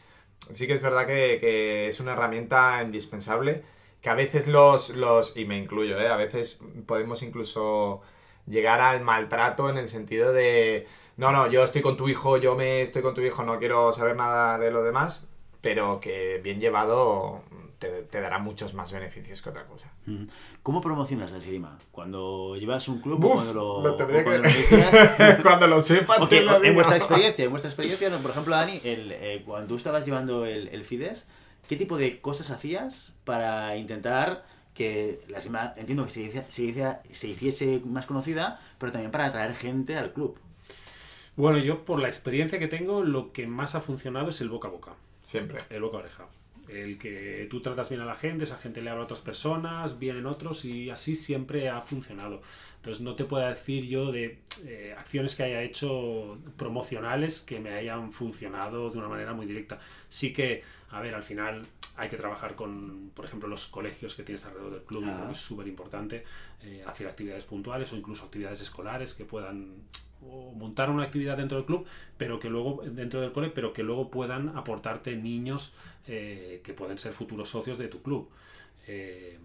sí que es verdad que, que es una herramienta indispensable que a veces los, los, y me incluyo, ¿eh? a veces podemos incluso llegar al maltrato en el sentido de, no, no, yo estoy con tu hijo, yo me estoy con tu hijo, no quiero saber nada de lo demás, pero que bien llevado te, dará muchos más beneficios que otra cosa. ¿Cómo promocionas la esgrima? ¿Cuando llevas un club o cuando lo, lo tendría cuando, que... [LAUGHS] cuando lo sepas? en vuestra [LAUGHS] experiencia, en vuestra experiencia, por ejemplo, Dani, el, eh, cuando tú estabas llevando el, el FIDES, ¿qué tipo de cosas hacías para intentar que la esgrima, entiendo que se, se, hiciese más conocida, pero también para atraer gente al club? Bueno, yo por la experiencia que tengo, lo que más ha funcionado es el boca a boca. Siempre. El boca a oreja. El que tú tratas bien a la gente, esa gente le habla a otras personas, vienen otros y así siempre ha funcionado. Entonces no te puedo decir yo de eh, acciones que haya hecho promocionales que me hayan funcionado de una manera muy directa. Sí que, a ver, al final hay que trabajar con, por ejemplo, los colegios que tienes alrededor del club, es súper importante eh, hacer actividades puntuales o incluso actividades escolares que puedan montar una actividad dentro del club, pero que luego, dentro del cole, pero que luego puedan aportarte niños eh, que pueden ser futuros socios de tu club. Eh,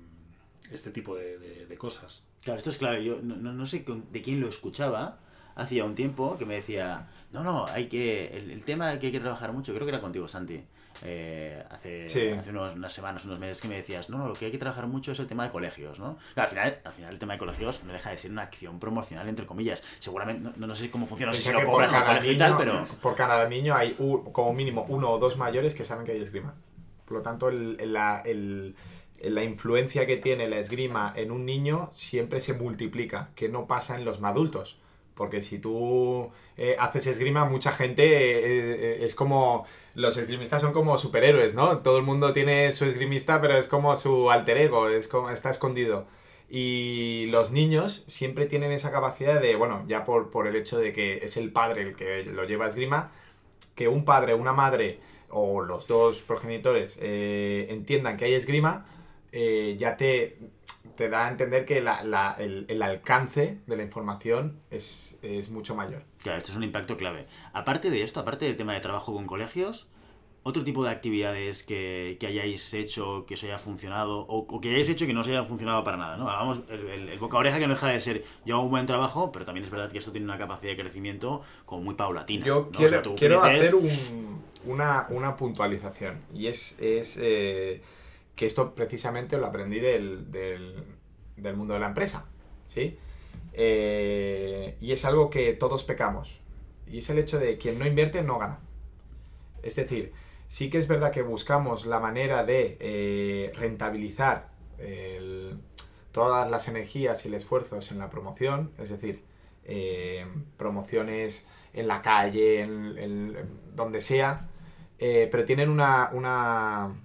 este tipo de, cosas. Claro, esto es clave. Yo no, sé de quién lo escuchaba hacía un tiempo que me decía, no, no, hay que, el, tema que hay que trabajar mucho, creo que era contigo, Santi, eh, hace, hace unas semanas, unos meses que me decías, no, no, lo que hay que trabajar mucho es el tema de colegios, ¿no? al, final, al final el tema de colegios no deja de ser una acción promocional, entre comillas. Seguramente, no, no sé cómo funciona, no sé si lo cobras al colegio y tal, pero... Por cada niño hay como mínimo uno o dos mayores que saben que hay esgrima. Por lo tanto, la influencia que tiene la esgrima en un niño siempre se multiplica, que no pasa en los adultos. Porque si tú eh, haces esgrima, mucha gente eh, eh, es como. Los esgrimistas son como superhéroes, ¿no? Todo el mundo tiene su esgrimista, pero es como su alter ego, es como, está escondido. Y los niños siempre tienen esa capacidad de, bueno, ya por, por el hecho de que es el padre el que lo lleva a esgrima, que un padre, una madre o los dos progenitores entiendan que hay esgrima, ya te te da a entender que el, alcance de la información es, mucho mayor. Claro, esto es un impacto clave. Aparte de esto, aparte del tema de trabajo con colegios, otro tipo de actividades que, que hayáis hecho, que os haya funcionado, o, o que hayáis hecho que no os haya funcionado para nada, ¿no? Hagamos el, el- el boca a oreja que no deja de ser, yo hago un buen trabajo, pero también es verdad que esto tiene una capacidad de crecimiento como muy paulatina. Yo ¿no? O quiero, sea, tú quiero creces- hacer un- una, una puntualización. Y es, es eh, que esto precisamente lo aprendí del, del- mundo de la empresa. ¿Sí? Eh, y es algo que todos pecamos. Y es el hecho de quien no invierte no gana. Es decir, sí que es verdad que buscamos la manera de eh, rentabilizar todas las energías y el esfuerzos en la promoción, es decir, eh, promociones en la calle, en, donde sea, pero tienen una, una,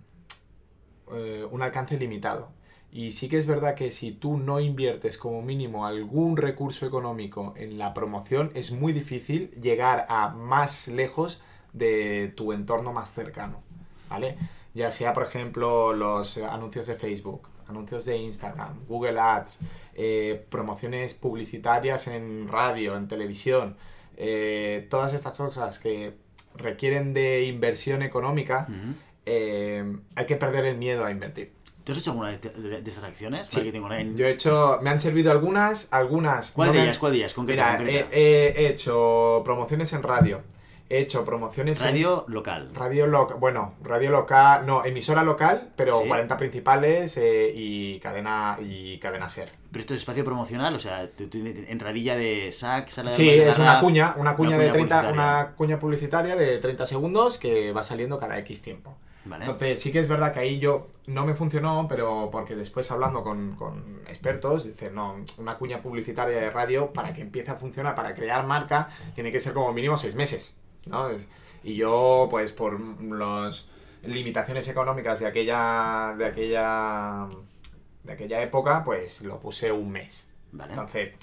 eh, un alcance limitado. Y sí que es verdad que si tú no inviertes como mínimo algún recurso económico en la promoción, es muy difícil llegar a más lejos de tu entorno más cercano, ¿vale? Ya sea, por ejemplo, los anuncios de Facebook, anuncios de Instagram, Google Ads, eh, promociones publicitarias en radio, en televisión, eh, todas estas cosas que requieren de inversión económica. Eh, hay que perder el miedo a invertir. ¿Tú has hecho alguna de, de- de estas acciones? Sí. Online. Yo he hecho, me han servido algunas, algunas. ¿Cuál no de han- ellas? ¿Cuál de ellas? Concreta, Mira, concreta. he, he hecho promociones en radio, he hecho promociones en Radio local. radio local, bueno, radio local, no, emisora local, pero Sí. 40 principales eh, y cadena y cadena ser. Pero esto es espacio promocional, o sea, entradilla de SAC, sala de Sí, de es una cuña, una cuña de 30, publicitaria. una cuña publicitaria de 30 segundos que va saliendo cada X tiempo. Vale. Entonces sí que es verdad que ahí yo no me funcionó, pero porque después hablando con, con expertos, dicen, no, una cuña publicitaria de radio para que empiece a funcionar, para crear marca, tiene que ser como mínimo seis meses, ¿no? Y yo, pues por las limitaciones económicas de aquella, de aquella, de aquella época, pues lo puse un mes. Vale. Entonces,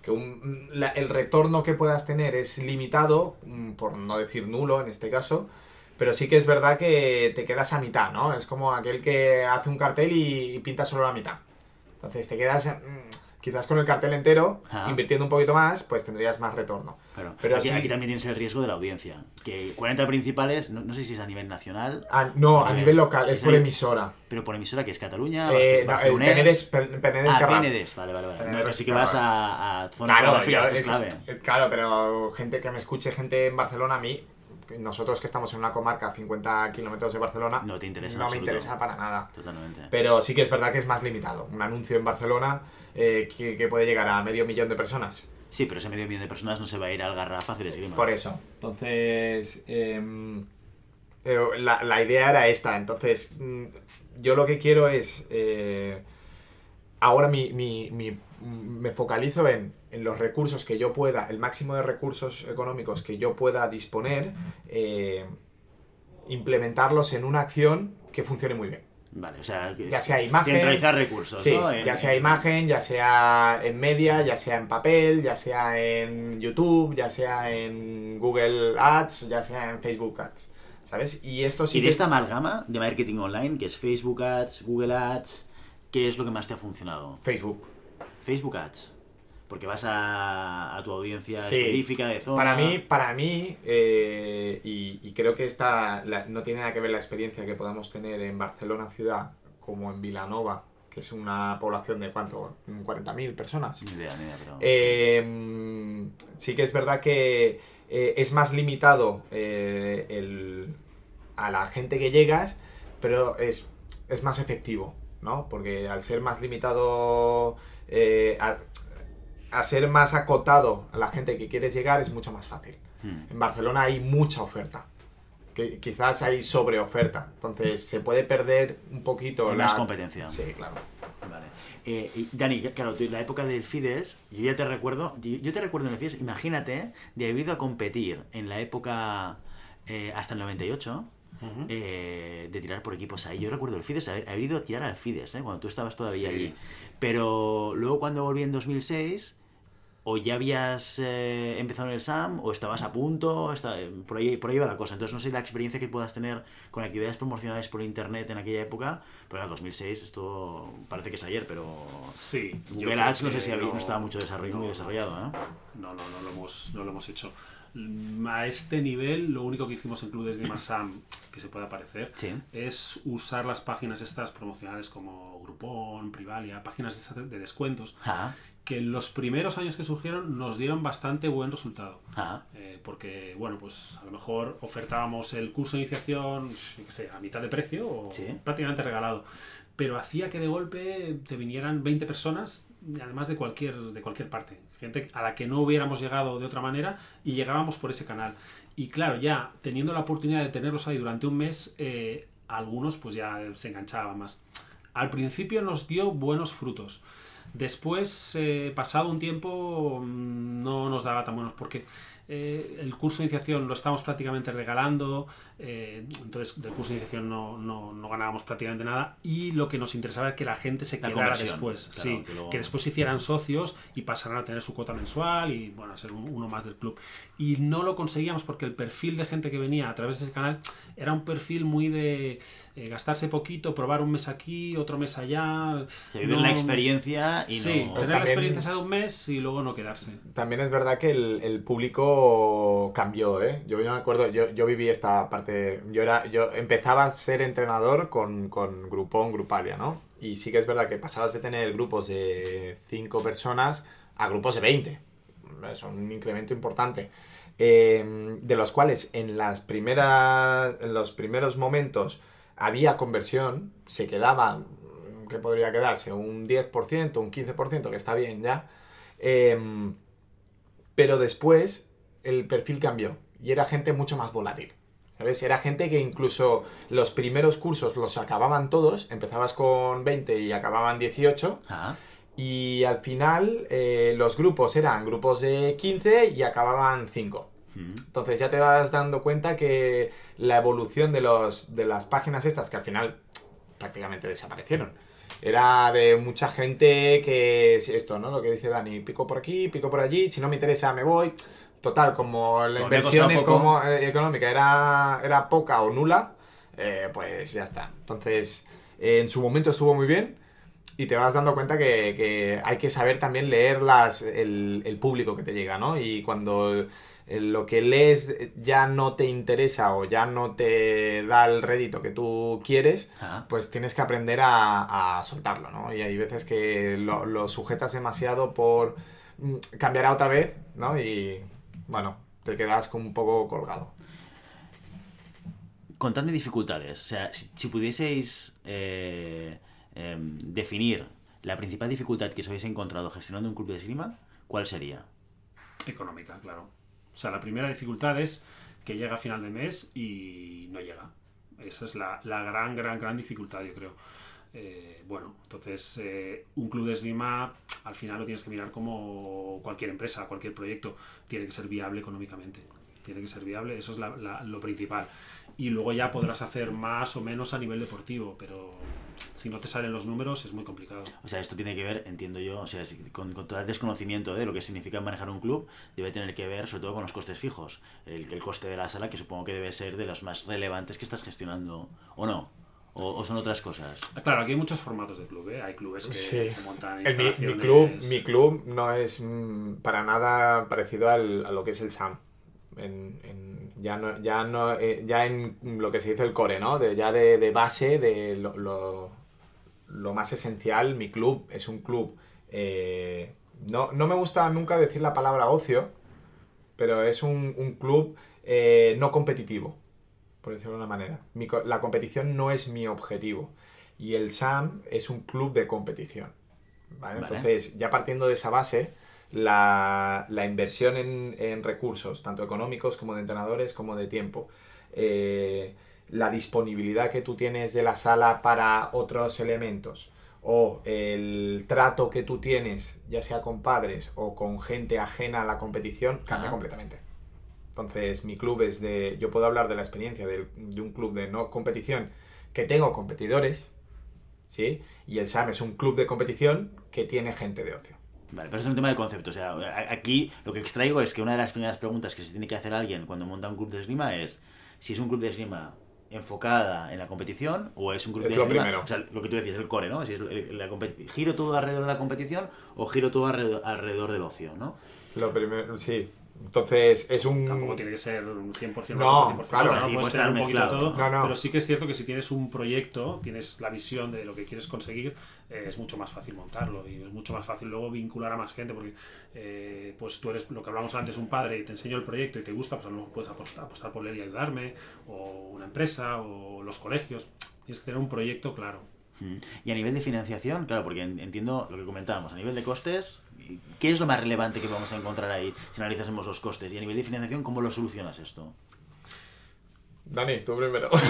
que un- la- el retorno que puedas tener es limitado, mm, por no decir nulo en este caso, pero sí que es verdad que te quedas a mitad, ¿no? Es como aquel que hace un cartel y pinta solo la mitad. Entonces te quedas mm, quizás con el cartel entero, Ajá. invirtiendo un poquito más, pues tendrías más retorno. Claro. Pero aquí, sí- aquí también tienes el riesgo de la audiencia. Que 40 principales, no, no sé si es a nivel nacional, Ah, no, a Vale. nivel local, es por emisora. pero por emisora que es Cataluña, Eh, no, el Barcelonés. Penedès, Pen- Penedès Ah. Penedès, vale, vale, vale. No, Penedès que sí que vas a, a zonas Claro, yo- es es- clave. claro, pero gente que me escuche, gente en Barcelona, a mí, nosotros que estamos en una comarca a 50 kilómetros de Barcelona, No te interesa en no me interesa para nada. Totalmente. Pero sí que es verdad que es más limitado. Un anuncio en Barcelona eh, que, que puede llegar a medio millón de personas. Sí, pero ese medio millón de personas no se va a ir al Garraf fácil de esgrima. Por eso. Entonces, em, eh, la, la idea era esta. Entonces, mm, yo lo que quiero es... eh, ahora mi, mi- mi- me focalizo en, en los recursos que yo pueda, el máximo de recursos económicos que yo pueda disponer, eh, implementarlos en una acción que funcione muy bien. Vale, o sea, que- Ya sea imagen. centralizar recursos, Sí, ¿no? En- ya sea en- imagen, ya sea en media, ya sea en papel, ya sea en YouTube, ya sea en Google Ads, ya sea en Facebook Ads. ¿Sabes? Y esto sí Y de que esta amalgama de marketing online, que es Facebook Ads, Google Ads, ¿qué es lo que más te ha funcionado? Facebook. Facebook Ads. Porque vas a, a tu audiencia Sí. específica de zona. Para mí, para mí eh, y, y creo que esta la- no tiene nada que ver la experiencia que podamos tener en Barcelona ciudad como en Vilanova, que es una población de cuánto, 40.000 personas. Ni idea, ni idea, pero. Eh, sí que es verdad que eh, es más limitado eh, el- a la gente que llegas, pero es, es más efectivo, ¿no? Porque al ser más limitado, eh, a, a ser más acotado a la gente que quieres llegar es mucho más fácil. Hmm. En Barcelona hay mucha oferta. Que quizás hay sobreoferta. Entonces se puede perder un poquito Hay la más competencia. Sí, claro. Vale. Eh, y Dani, claro, tú, la época del Fides, yo ya te recuerdo, yo, yo te recuerdo en el Fides, imagínate, de haber ido a competir en la época eh, hasta el 98, Ujú. eh, de tirar por equipos ahí. Yo recuerdo el Fides, haber, haber ido a tirar al Fides, eh, cuando tú estabas todavía Sí, allí. sí, sí. Pero luego cuando volví en 2006, o ya habías eh, empezado en el SAM, o estabas a punto, está, por, ahí, por ahí va la cosa. Entonces no sé la experiencia que puedas tener con actividades promocionales por internet en aquella época, pero en 2006 esto parece que es ayer, pero sí, Google Ads no sé si había, no, estaba mucho desarrollo, muy desarrollado. ¿no? no, no, no lo hemos, no lo hemos hecho. A este nivel, lo único que hicimos en Club de Esgrima SAM que se puede aparecer es usar las páginas estas promocionales como Groupon, Privalia, páginas de descuentos, ah que en los primeros años que surgieron nos dieron bastante buen resultado. Ah. Eh, porque, bueno, pues a lo mejor ofertábamos el curso de iniciación, qué sé, a mitad de precio o prácticamente regalado. Pero hacía que de golpe te vinieran 20 personas, además de cualquier, de cualquier parte. Gente a la que no hubiéramos llegado de otra manera y llegábamos por ese canal. Y claro, ya teniendo la oportunidad de tenerlos ahí durante un mes, eh, algunos pues ya se enganchaban más. Al principio nos dio buenos frutos. Después, eh, pasado un tiempo, mm, no nos daba tan buenos porque eh, el curso de iniciación lo estamos prácticamente regalando, eh, entonces del curso de iniciación no, no, no, ganábamos prácticamente nada y lo que nos interesaba es que la gente se quedara después, sí, que, después se hicieran socios y pasaran a tener su cuota mensual y bueno, a ser uno más del club. Y no lo conseguíamos porque el perfil de gente que venía a través de ese canal era un perfil muy de eh, gastarse poquito, probar un mes aquí, otro mes allá. vivir la experiencia y sí, tener la experiencia de un mes y luego no quedarse. También es verdad que el, el público cambió, ¿eh? Yo, yo me acuerdo, yo, yo viví esta parte yo, era, yo empezaba a ser entrenador con, con Grupón, Grupalia, ¿no? Y sí que es verdad que pasabas de tener grupos de 5 personas a grupos de 20. Es un incremento importante. Em, de los cuales en, las primeras, en los primeros momentos había conversión, se quedaba, ¿qué podría quedarse? Un 10%, un 15%, que está bien ya. Em, pero después el perfil cambió y era gente mucho más volátil. ¿Sabes? Era gente que incluso los primeros cursos los acababan todos, empezabas con 20 y acababan 18. Ah. Y al final eh, los grupos eran grupos de 15 y acababan 5. Mm. Entonces ya te vas dando cuenta que la evolución de, los, de las páginas estas, que al final prácticamente desaparecieron, era de mucha gente que, esto, ¿no? Lo que dice Dani, pico por aquí, pico por allí, si no me interesa me voy. Total, como la inversión eh, económica era, era poca o nula, eh, pues ya está. Entonces, en su momento estuvo muy bien y te vas dando cuenta que, hay que saber también leer las, el, público que te llega, ¿no? Y cuando eh, lo que lees ya no te interesa o ya no te da el rédito que tú quieres, pues tienes que aprender a, soltarlo, ¿no? Y hay veces que lo, lo sujetas demasiado por mm, cambiará otra vez, ¿no? Y bueno, te quedas como un poco colgado. Contando dificultades, o sea, si, pudieseis eh, em, definir la principal dificultad que os habéis encontrado gestionando un club de esgrima, ¿cuál sería? Económica, claro. O sea, la primera dificultad es que llega a final de mes y no llega. Esa es la, la gran, gran, gran dificultad, yo creo. Eh, bueno, entonces eh, un club de esgrima al final lo tienes que mirar como cualquier empresa, cualquier proyecto, tiene que ser viable económicamente. Tiene que ser viable, eso es lo principal. Y luego ya podrás hacer más o menos a nivel deportivo, pero si no te salen los números es muy complicado. O sea, esto tiene que ver, entiendo yo, o sea, con, todo el desconocimiento de lo que significa manejar un club, debe tener que ver sobre todo con los costes fijos. El, el coste de la sala, que supongo que debe ser de los más relevantes que estás gestionando, ¿o no? ¿O, son otras cosas? Claro, aquí hay muchos formatos de club, ¿eh? Hay clubes que se montan en mi, mi, club, mi club no es mm, para nada parecido al, a lo que es el SAM. En, ya no, ya no eh, ya en lo que se dice el core, ¿no? De, ya de, de base, de lo, lo, lo, más esencial, mi club es un club... Eh, no, no, me gusta nunca decir la palabra ocio, pero es un, un club eh, no competitivo por decirlo de una manera. la competición no es mi objetivo. Y el SAM es un club de competición. Entonces, ya partiendo de esa base, la, inversión en, recursos, tanto económicos como de entrenadores, como de tiempo, eh, la disponibilidad que tú tienes de la sala para otros elementos, o el trato que tú tienes, ya sea con padres o con gente ajena a la competición, cambia completamente. Entonces, mi club es de. Yo puedo hablar de la experiencia de, un club de no competición que tengo competidores, ¿sí? Y el SAM es un club de competición que tiene gente de ocio. Vale, pero es un tema de concepto. O sea, aquí lo que extraigo es que una de las primeras preguntas que se tiene que hacer alguien cuando monta un club de esgrima es si es un club de esgrima enfocada en la competición o es un club Es de lo esgrima, primero. o sea, lo que tú decías, el core, ¿no? Si es el- la giro todo alrededor de la competición o giro todo alrededor, alrededor del ocio, ¿no? Lo primero, sí. Entonces, es un... Tampoco tiene que ser un 100% una No, cosa, 100% claro. Sí, puedes puede tener un poquito todo, No, no. pero sí que es cierto que si tienes un proyecto, tienes la visión de lo que quieres conseguir, eh, es mucho más fácil montarlo y es mucho más fácil luego vincular a más gente porque eh, pues tú eres lo que hablamos antes, un padre y te enseño el proyecto y te gusta, pues a lo mejor puedes apostar, apostar por él y ayudarme, o una empresa, o los colegios. Tienes que tener un proyecto claro. Mm. Y a nivel de financiación, claro, porque en- entiendo lo que comentábamos, a nivel de costes, ¿qué es lo más relevante que vamos a encontrar ahí si analizásemos los costes? Y a nivel de financiación, ¿cómo lo solucionas esto? Dani, tú primero. [LAUGHS]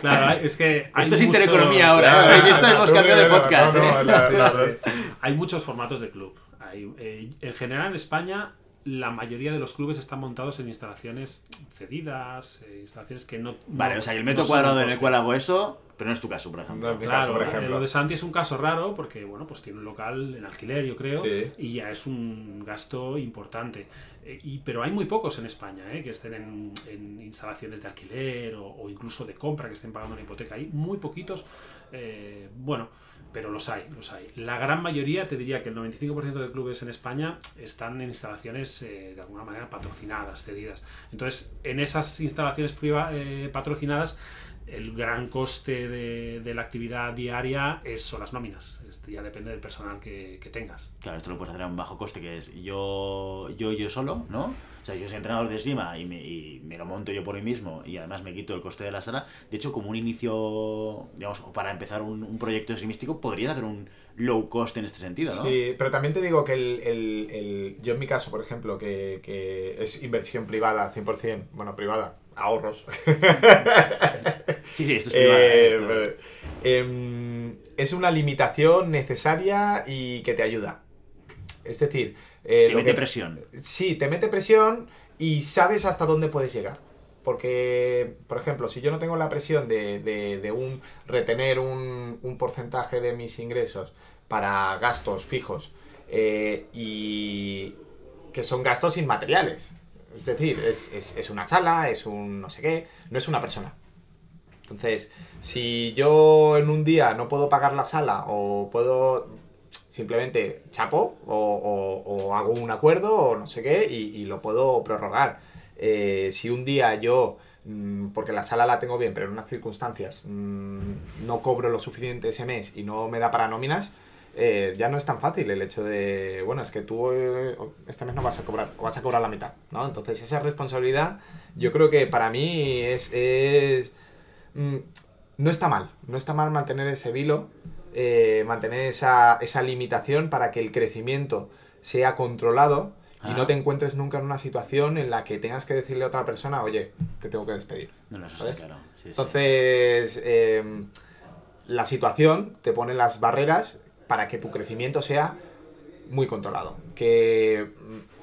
Claro, es que hay Esto es intereconomía ahora, ¿eh? ¿Habéis visto? Hemos cambiado de podcast, No, no, ¿eh? la- Sí, la- sí. Hay muchos formatos de club. Hay, eh, en general en España la mayoría de los clubes están montados en instalaciones cedidas, eh, instalaciones que no... Vale, no- o sea, el metro no cuadrado en el cual hago eso, pero no es tu caso, por ejemplo. No Claro, caso, por eh, ejemplo. lo de Santi es un caso raro porque, bueno, pues tiene un local en alquiler, yo creo, Sí. y ya es un gasto importante. Eh, y, pero hay muy pocos en España eh, que estén en, en instalaciones de alquiler o, o incluso de compra, que estén pagando una hipoteca. Hay muy poquitos, eh, bueno, pero los hay, los hay. La gran mayoría, te diría que el 95% de clubes en España están en instalaciones eh, de alguna manera patrocinadas, cedidas. Entonces, en esas instalaciones priva- eh, patrocinadas, el gran coste de, la actividad diaria es, son las nóminas. Ya depende del personal que, que tengas. Claro, esto lo puedes hacer a un bajo coste, que es yo, yo, yo solo, ¿no? O sea, yo soy entrenador de esgrima y me, y me lo monto yo por mí mismo y además me quito el coste de la sala. De hecho, como un inicio, digamos, para empezar un, un proyecto esgrimístico, podrías hacer un low cost en este sentido, ¿no? Sí, pero también te digo que el, el- el- yo en mi caso, por ejemplo, que, que es inversión privada 100%, bueno, privada, ahorros. Sí, sí, esto es privado. [LAUGHS] Eh, esto- em, es una limitación necesaria y que te ayuda. Es decir, eh, Te lo mete que- presión. Sí, te mete presión y sabes hasta dónde puedes llegar. Porque, por ejemplo, si yo no tengo la presión de, de- de un retener un, un porcentaje de mis ingresos para gastos fijos eh, y que son gastos inmateriales. Es decir, es, es- es una sala, es un no sé qué, no es una persona. Entonces, si yo en un día no puedo pagar la sala o puedo simplemente chapo o, hago un acuerdo o no sé qué y, lo puedo prorrogar. Eh, si un día yo, mm, porque la sala la tengo bien, pero en unas circunstancias mm, no cobro lo suficiente ese mes y no me da para nóminas, eh, ya no es tan fácil el hecho de, bueno, es que tú eh, este mes no vas a cobrar, o vas a cobrar la mitad, ¿no? Entonces esa responsabilidad yo creo que para mí es... es mm, no está mal, no está mal mantener ese vilo, eh, mantener esa, esa limitación para que el crecimiento sea controlado y no te encuentres nunca en una situación en la que tengas que decirle a otra persona, oye, te tengo que despedir. No, no, eso ¿sabes? está claro. Sí, sí. Entonces, eh, la situación te pone las barreras para que tu crecimiento sea muy controlado. Que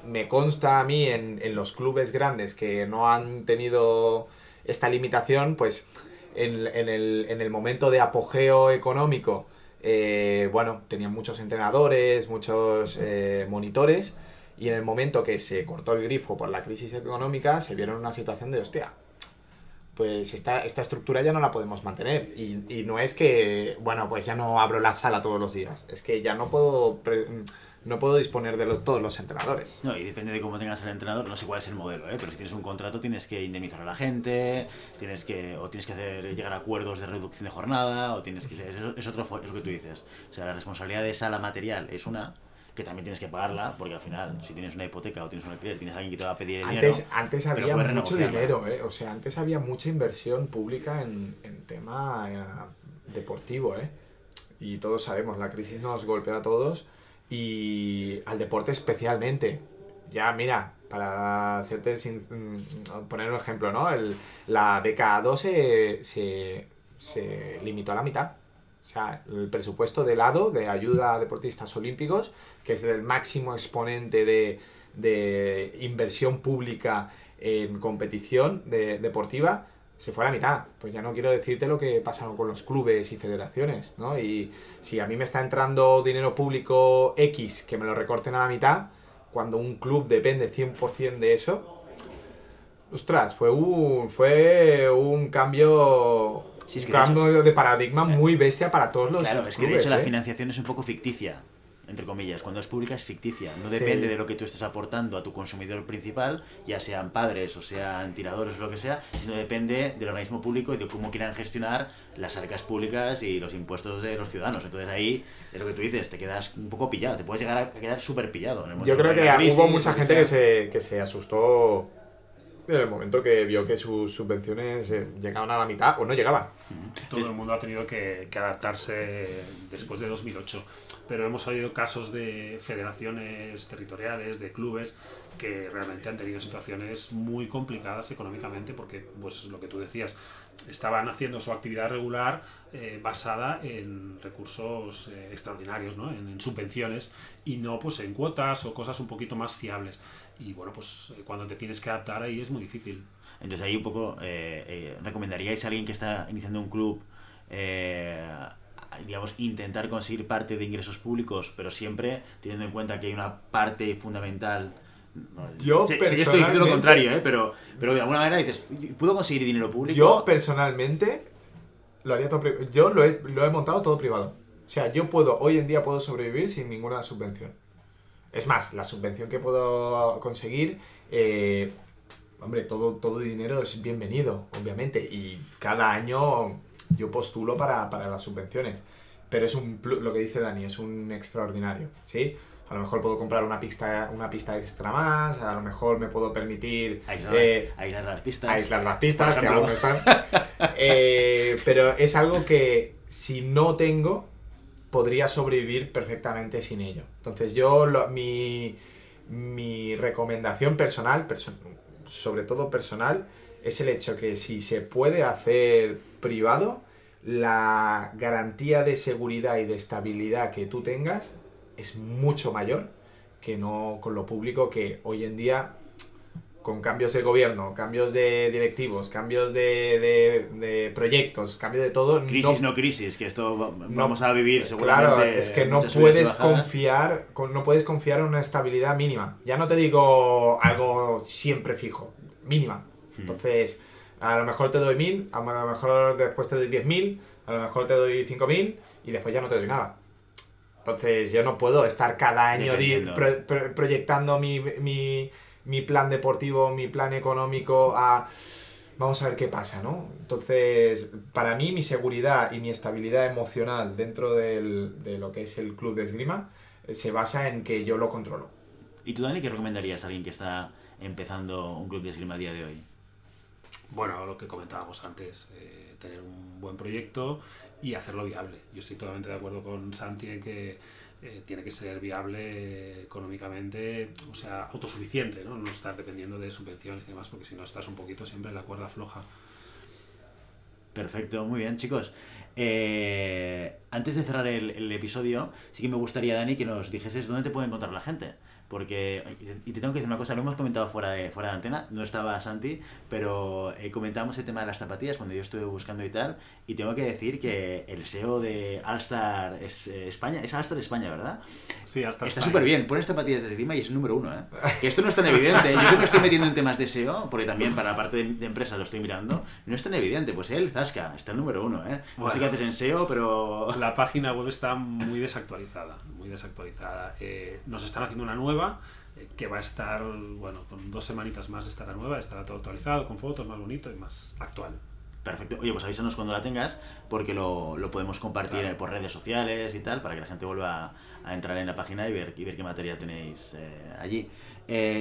me consta a mí en, en los clubes grandes que no han tenido esta limitación, pues en, en el, en el momento de apogeo económico, eh, bueno, tenían muchos entrenadores, muchos eh, monitores, y en el momento que se cortó el grifo por la crisis económica, se vieron en una situación de, hostia, pues esta, esta estructura ya no la podemos mantener. Y, y no es que, bueno, pues ya no abro la sala todos los días. Es que ya no puedo, no puedo disponer de lo- todos los entrenadores. No, y depende de cómo tengas el entrenador, no sé cuál es el modelo, ¿eh? pero si tienes un contrato tienes que indemnizar a la gente, tienes que, o tienes que hacer, llegar a acuerdos de reducción de jornada, o tienes que... Es, es otro, es lo que tú dices. O sea, la responsabilidad de sala material es una que también tienes que pagarla, porque al final, si tienes una hipoteca o tienes un alquiler, tienes a alguien que te va a pedir dinero... Antes, antes había mucho dinero, ¿eh? O sea, antes había mucha inversión pública en, en tema eh, deportivo, ¿eh? Y todos sabemos, la crisis nos golpeó a todos y al deporte especialmente. Ya, mira, para hacerte sin, mm, poner un ejemplo, ¿no? El, la beca 2 se, se, limitó a la mitad. O sea, el presupuesto de lado de ayuda a deportistas olímpicos, que es el máximo exponente de, de inversión pública en competición de- deportiva, se fue a la mitad. Pues ya no quiero decirte lo que pasaron con los clubes y federaciones, ¿no? Y si a mí me está entrando dinero público X que me lo recorten a la mitad, cuando un club depende 100% de eso, ostras, fue un, fue un cambio, Sí, es un que de cambio de paradigma muy bestia para todos los Claro, es que de hecho la ¿eh? financiación es un poco ficticia, entre comillas. Cuando es pública es ficticia. No depende Sí. de lo que tú estés aportando a tu consumidor principal, ya sean padres o sean tiradores o lo que sea, sino depende del organismo público y de cómo quieran gestionar las arcas públicas y los impuestos de los ciudadanos. Entonces ahí es lo que tú dices, te quedas un poco pillado, te puedes llegar a quedar súper pillado. en el momento Yo creo que crisis, hubo mucha que gente que se, que se asustó en el momento que vio que sus subvenciones eh, llegaban a la mitad o no llegaban. Todo el mundo ha tenido que, adaptarse después de 2008. Pero hemos oído casos de federaciones territoriales, de clubes, que realmente han tenido situaciones muy complicadas económicamente porque, pues lo que tú decías, estaban haciendo su actividad regular eh, basada en recursos eh, extraordinarios, ¿no? en, en subvenciones y no pues en cuotas o cosas un poquito más fiables. Y bueno, pues eh, cuando te tienes que adaptar ahí es muy difícil. Entonces ahí un poco, eh, eh, ¿recomendaríais a alguien que está iniciando un club, eh, digamos, intentar conseguir parte de ingresos públicos, pero siempre teniendo en cuenta que hay una parte fundamental? No, Yo sé, sé que estoy diciendo lo personalmente- contrario, ¿eh? pero, pero de alguna manera dices, ¿puedo conseguir dinero público? Yo personalmente lo haría todo pri- Yo lo he, lo he montado todo privado. O sea, yo puedo, hoy en día puedo sobrevivir sin ninguna subvención. Es más, la subvención que puedo conseguir, eh, hombre, todo, todo dinero es bienvenido, obviamente. Y cada año yo postulo para, para las subvenciones. Pero es un, lo que dice Dani, es un extraordinario, ¿sí? A lo mejor puedo comprar una pista, una pista extra más, a lo mejor me puedo permitir... Aislar, eh, aislar las pistas. aislar las pistas, que aún no están. Eh, pero es algo que si no tengo, podría sobrevivir perfectamente sin ello. Entonces yo, lo- mi, mi recomendación personal, perso- sobre todo personal, es el hecho que si se puede hacer privado, la garantía de seguridad y de estabilidad que tú tengas es mucho mayor que no con lo público que hoy en día con cambios de gobierno, cambios de directivos, cambios de, de- de proyectos, cambio de todo. Crisis no, crisis, que esto no- vamos a vivir seguramente. Claro, es que no puedes confiar, con- no puedes confiar en una estabilidad mínima. Ya no te digo algo siempre fijo, mínima. Hmm. Entonces, a lo mejor te doy mil, a lo mejor después te doy diez mil, a lo mejor te doy cinco mil y después ya no te doy nada. Entonces, yo no puedo estar cada año pro- pro- proyectando mi, mi, mi plan deportivo, mi plan económico a... Vamos a ver qué pasa, ¿no? Entonces, para mí, mi seguridad y mi estabilidad emocional dentro del- de lo que es el club de esgrima eh, se basa en que yo lo controlo. ¿Y tú, Dani, qué recomendarías a alguien que está empezando un club de esgrima a día de hoy? Bueno, lo que comentábamos antes, eh, tener un buen proyecto y hacerlo viable. Yo estoy totalmente de acuerdo con Santi en que eh, tiene que ser viable económicamente, o sea, autosuficiente, ¿no? No estar dependiendo de subvenciones y demás, porque si no estás un poquito siempre en la cuerda floja. Perfecto, muy bien, chicos. Eh, antes de cerrar el, el episodio, sí que me gustaría, Dani, que nos dijeses dónde te puede encontrar la gente. Porque, y te tengo que decir una cosa, lo hemos comentado fuera de, fuera de antena, no estaba Santi, pero eh, comentamos el tema de las zapatillas cuando yo estuve buscando y tal, y tengo que decir que el SEO de Allstar es, eh, España, es Allstar España, ¿verdad? Sí, hasta Está España. súper bien, pones zapatillas de esgrima y es el número uno, ¿eh? Que esto no es tan evidente, ¿eh? yo que me estoy metiendo en temas de SEO, porque también para la parte de, de empresa lo estoy mirando, no es tan evidente, pues él, Zasca, está el número uno, ¿eh? No sé Bueno. qué haces en SEO, pero... La página web está muy desactualizada, muy desactualizada. Eh, nos están haciendo una nueva eh, que va a estar, bueno, con dos semanitas más estará nueva, estará todo actualizado, con fotos más bonito y más actual. Perfecto. Oye, pues avísanos cuando la tengas, porque lo, lo podemos compartir Claro. eh, por redes sociales y tal, para que la gente vuelva a entrar en la página y ver, y ver qué material tenéis eh, allí.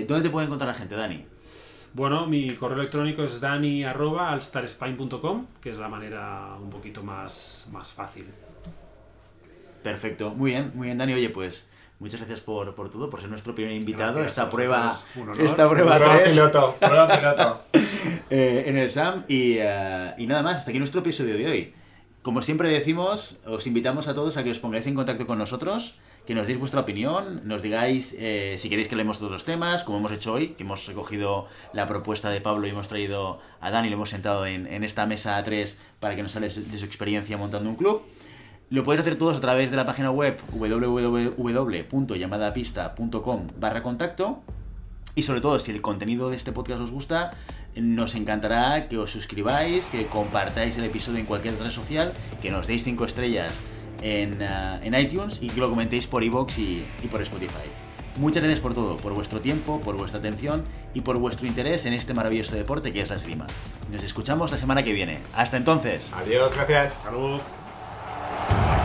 ¿Dónde te puede encontrar la gente, Dani? Bueno, mi correo electrónico es dani.alstarspine.com, que es la manera un poquito más, más fácil. Perfecto. Muy bien, muy bien, Dani. Oye, pues muchas gracias por, por todo, por ser nuestro primer invitado. Gracias esta a prueba, esta prueba Prueba 3. piloto, prueba piloto. [LAUGHS] eh, en el SAM. Y, eh, y nada más, hasta aquí nuestro episodio de hoy. Como siempre decimos, os invitamos a todos a que os pongáis en contacto con nosotros, que nos deis vuestra opinión, nos digáis eh, si queréis que leemos todos los temas, como hemos hecho hoy, que hemos recogido la propuesta de Pablo y hemos traído a Dani y lo hemos sentado en, en esta mesa a tres para que nos hable de su experiencia montando un club. Lo podéis hacer todos a través de la página web www.llamadapista.com barra contacto y sobre todo, si el contenido de este podcast os gusta, nos encantará que os suscribáis, que compartáis el episodio en cualquier red social, que nos deis 5 estrellas en, uh, en, iTunes y que lo comentéis por iVoox y, por Spotify. Muchas gracias por todo, por vuestro tiempo, por vuestra atención y por vuestro interés en este maravilloso deporte que es la esgrima. Nos escuchamos la semana que viene. Hasta entonces. Adiós, gracias. Salud. Bye.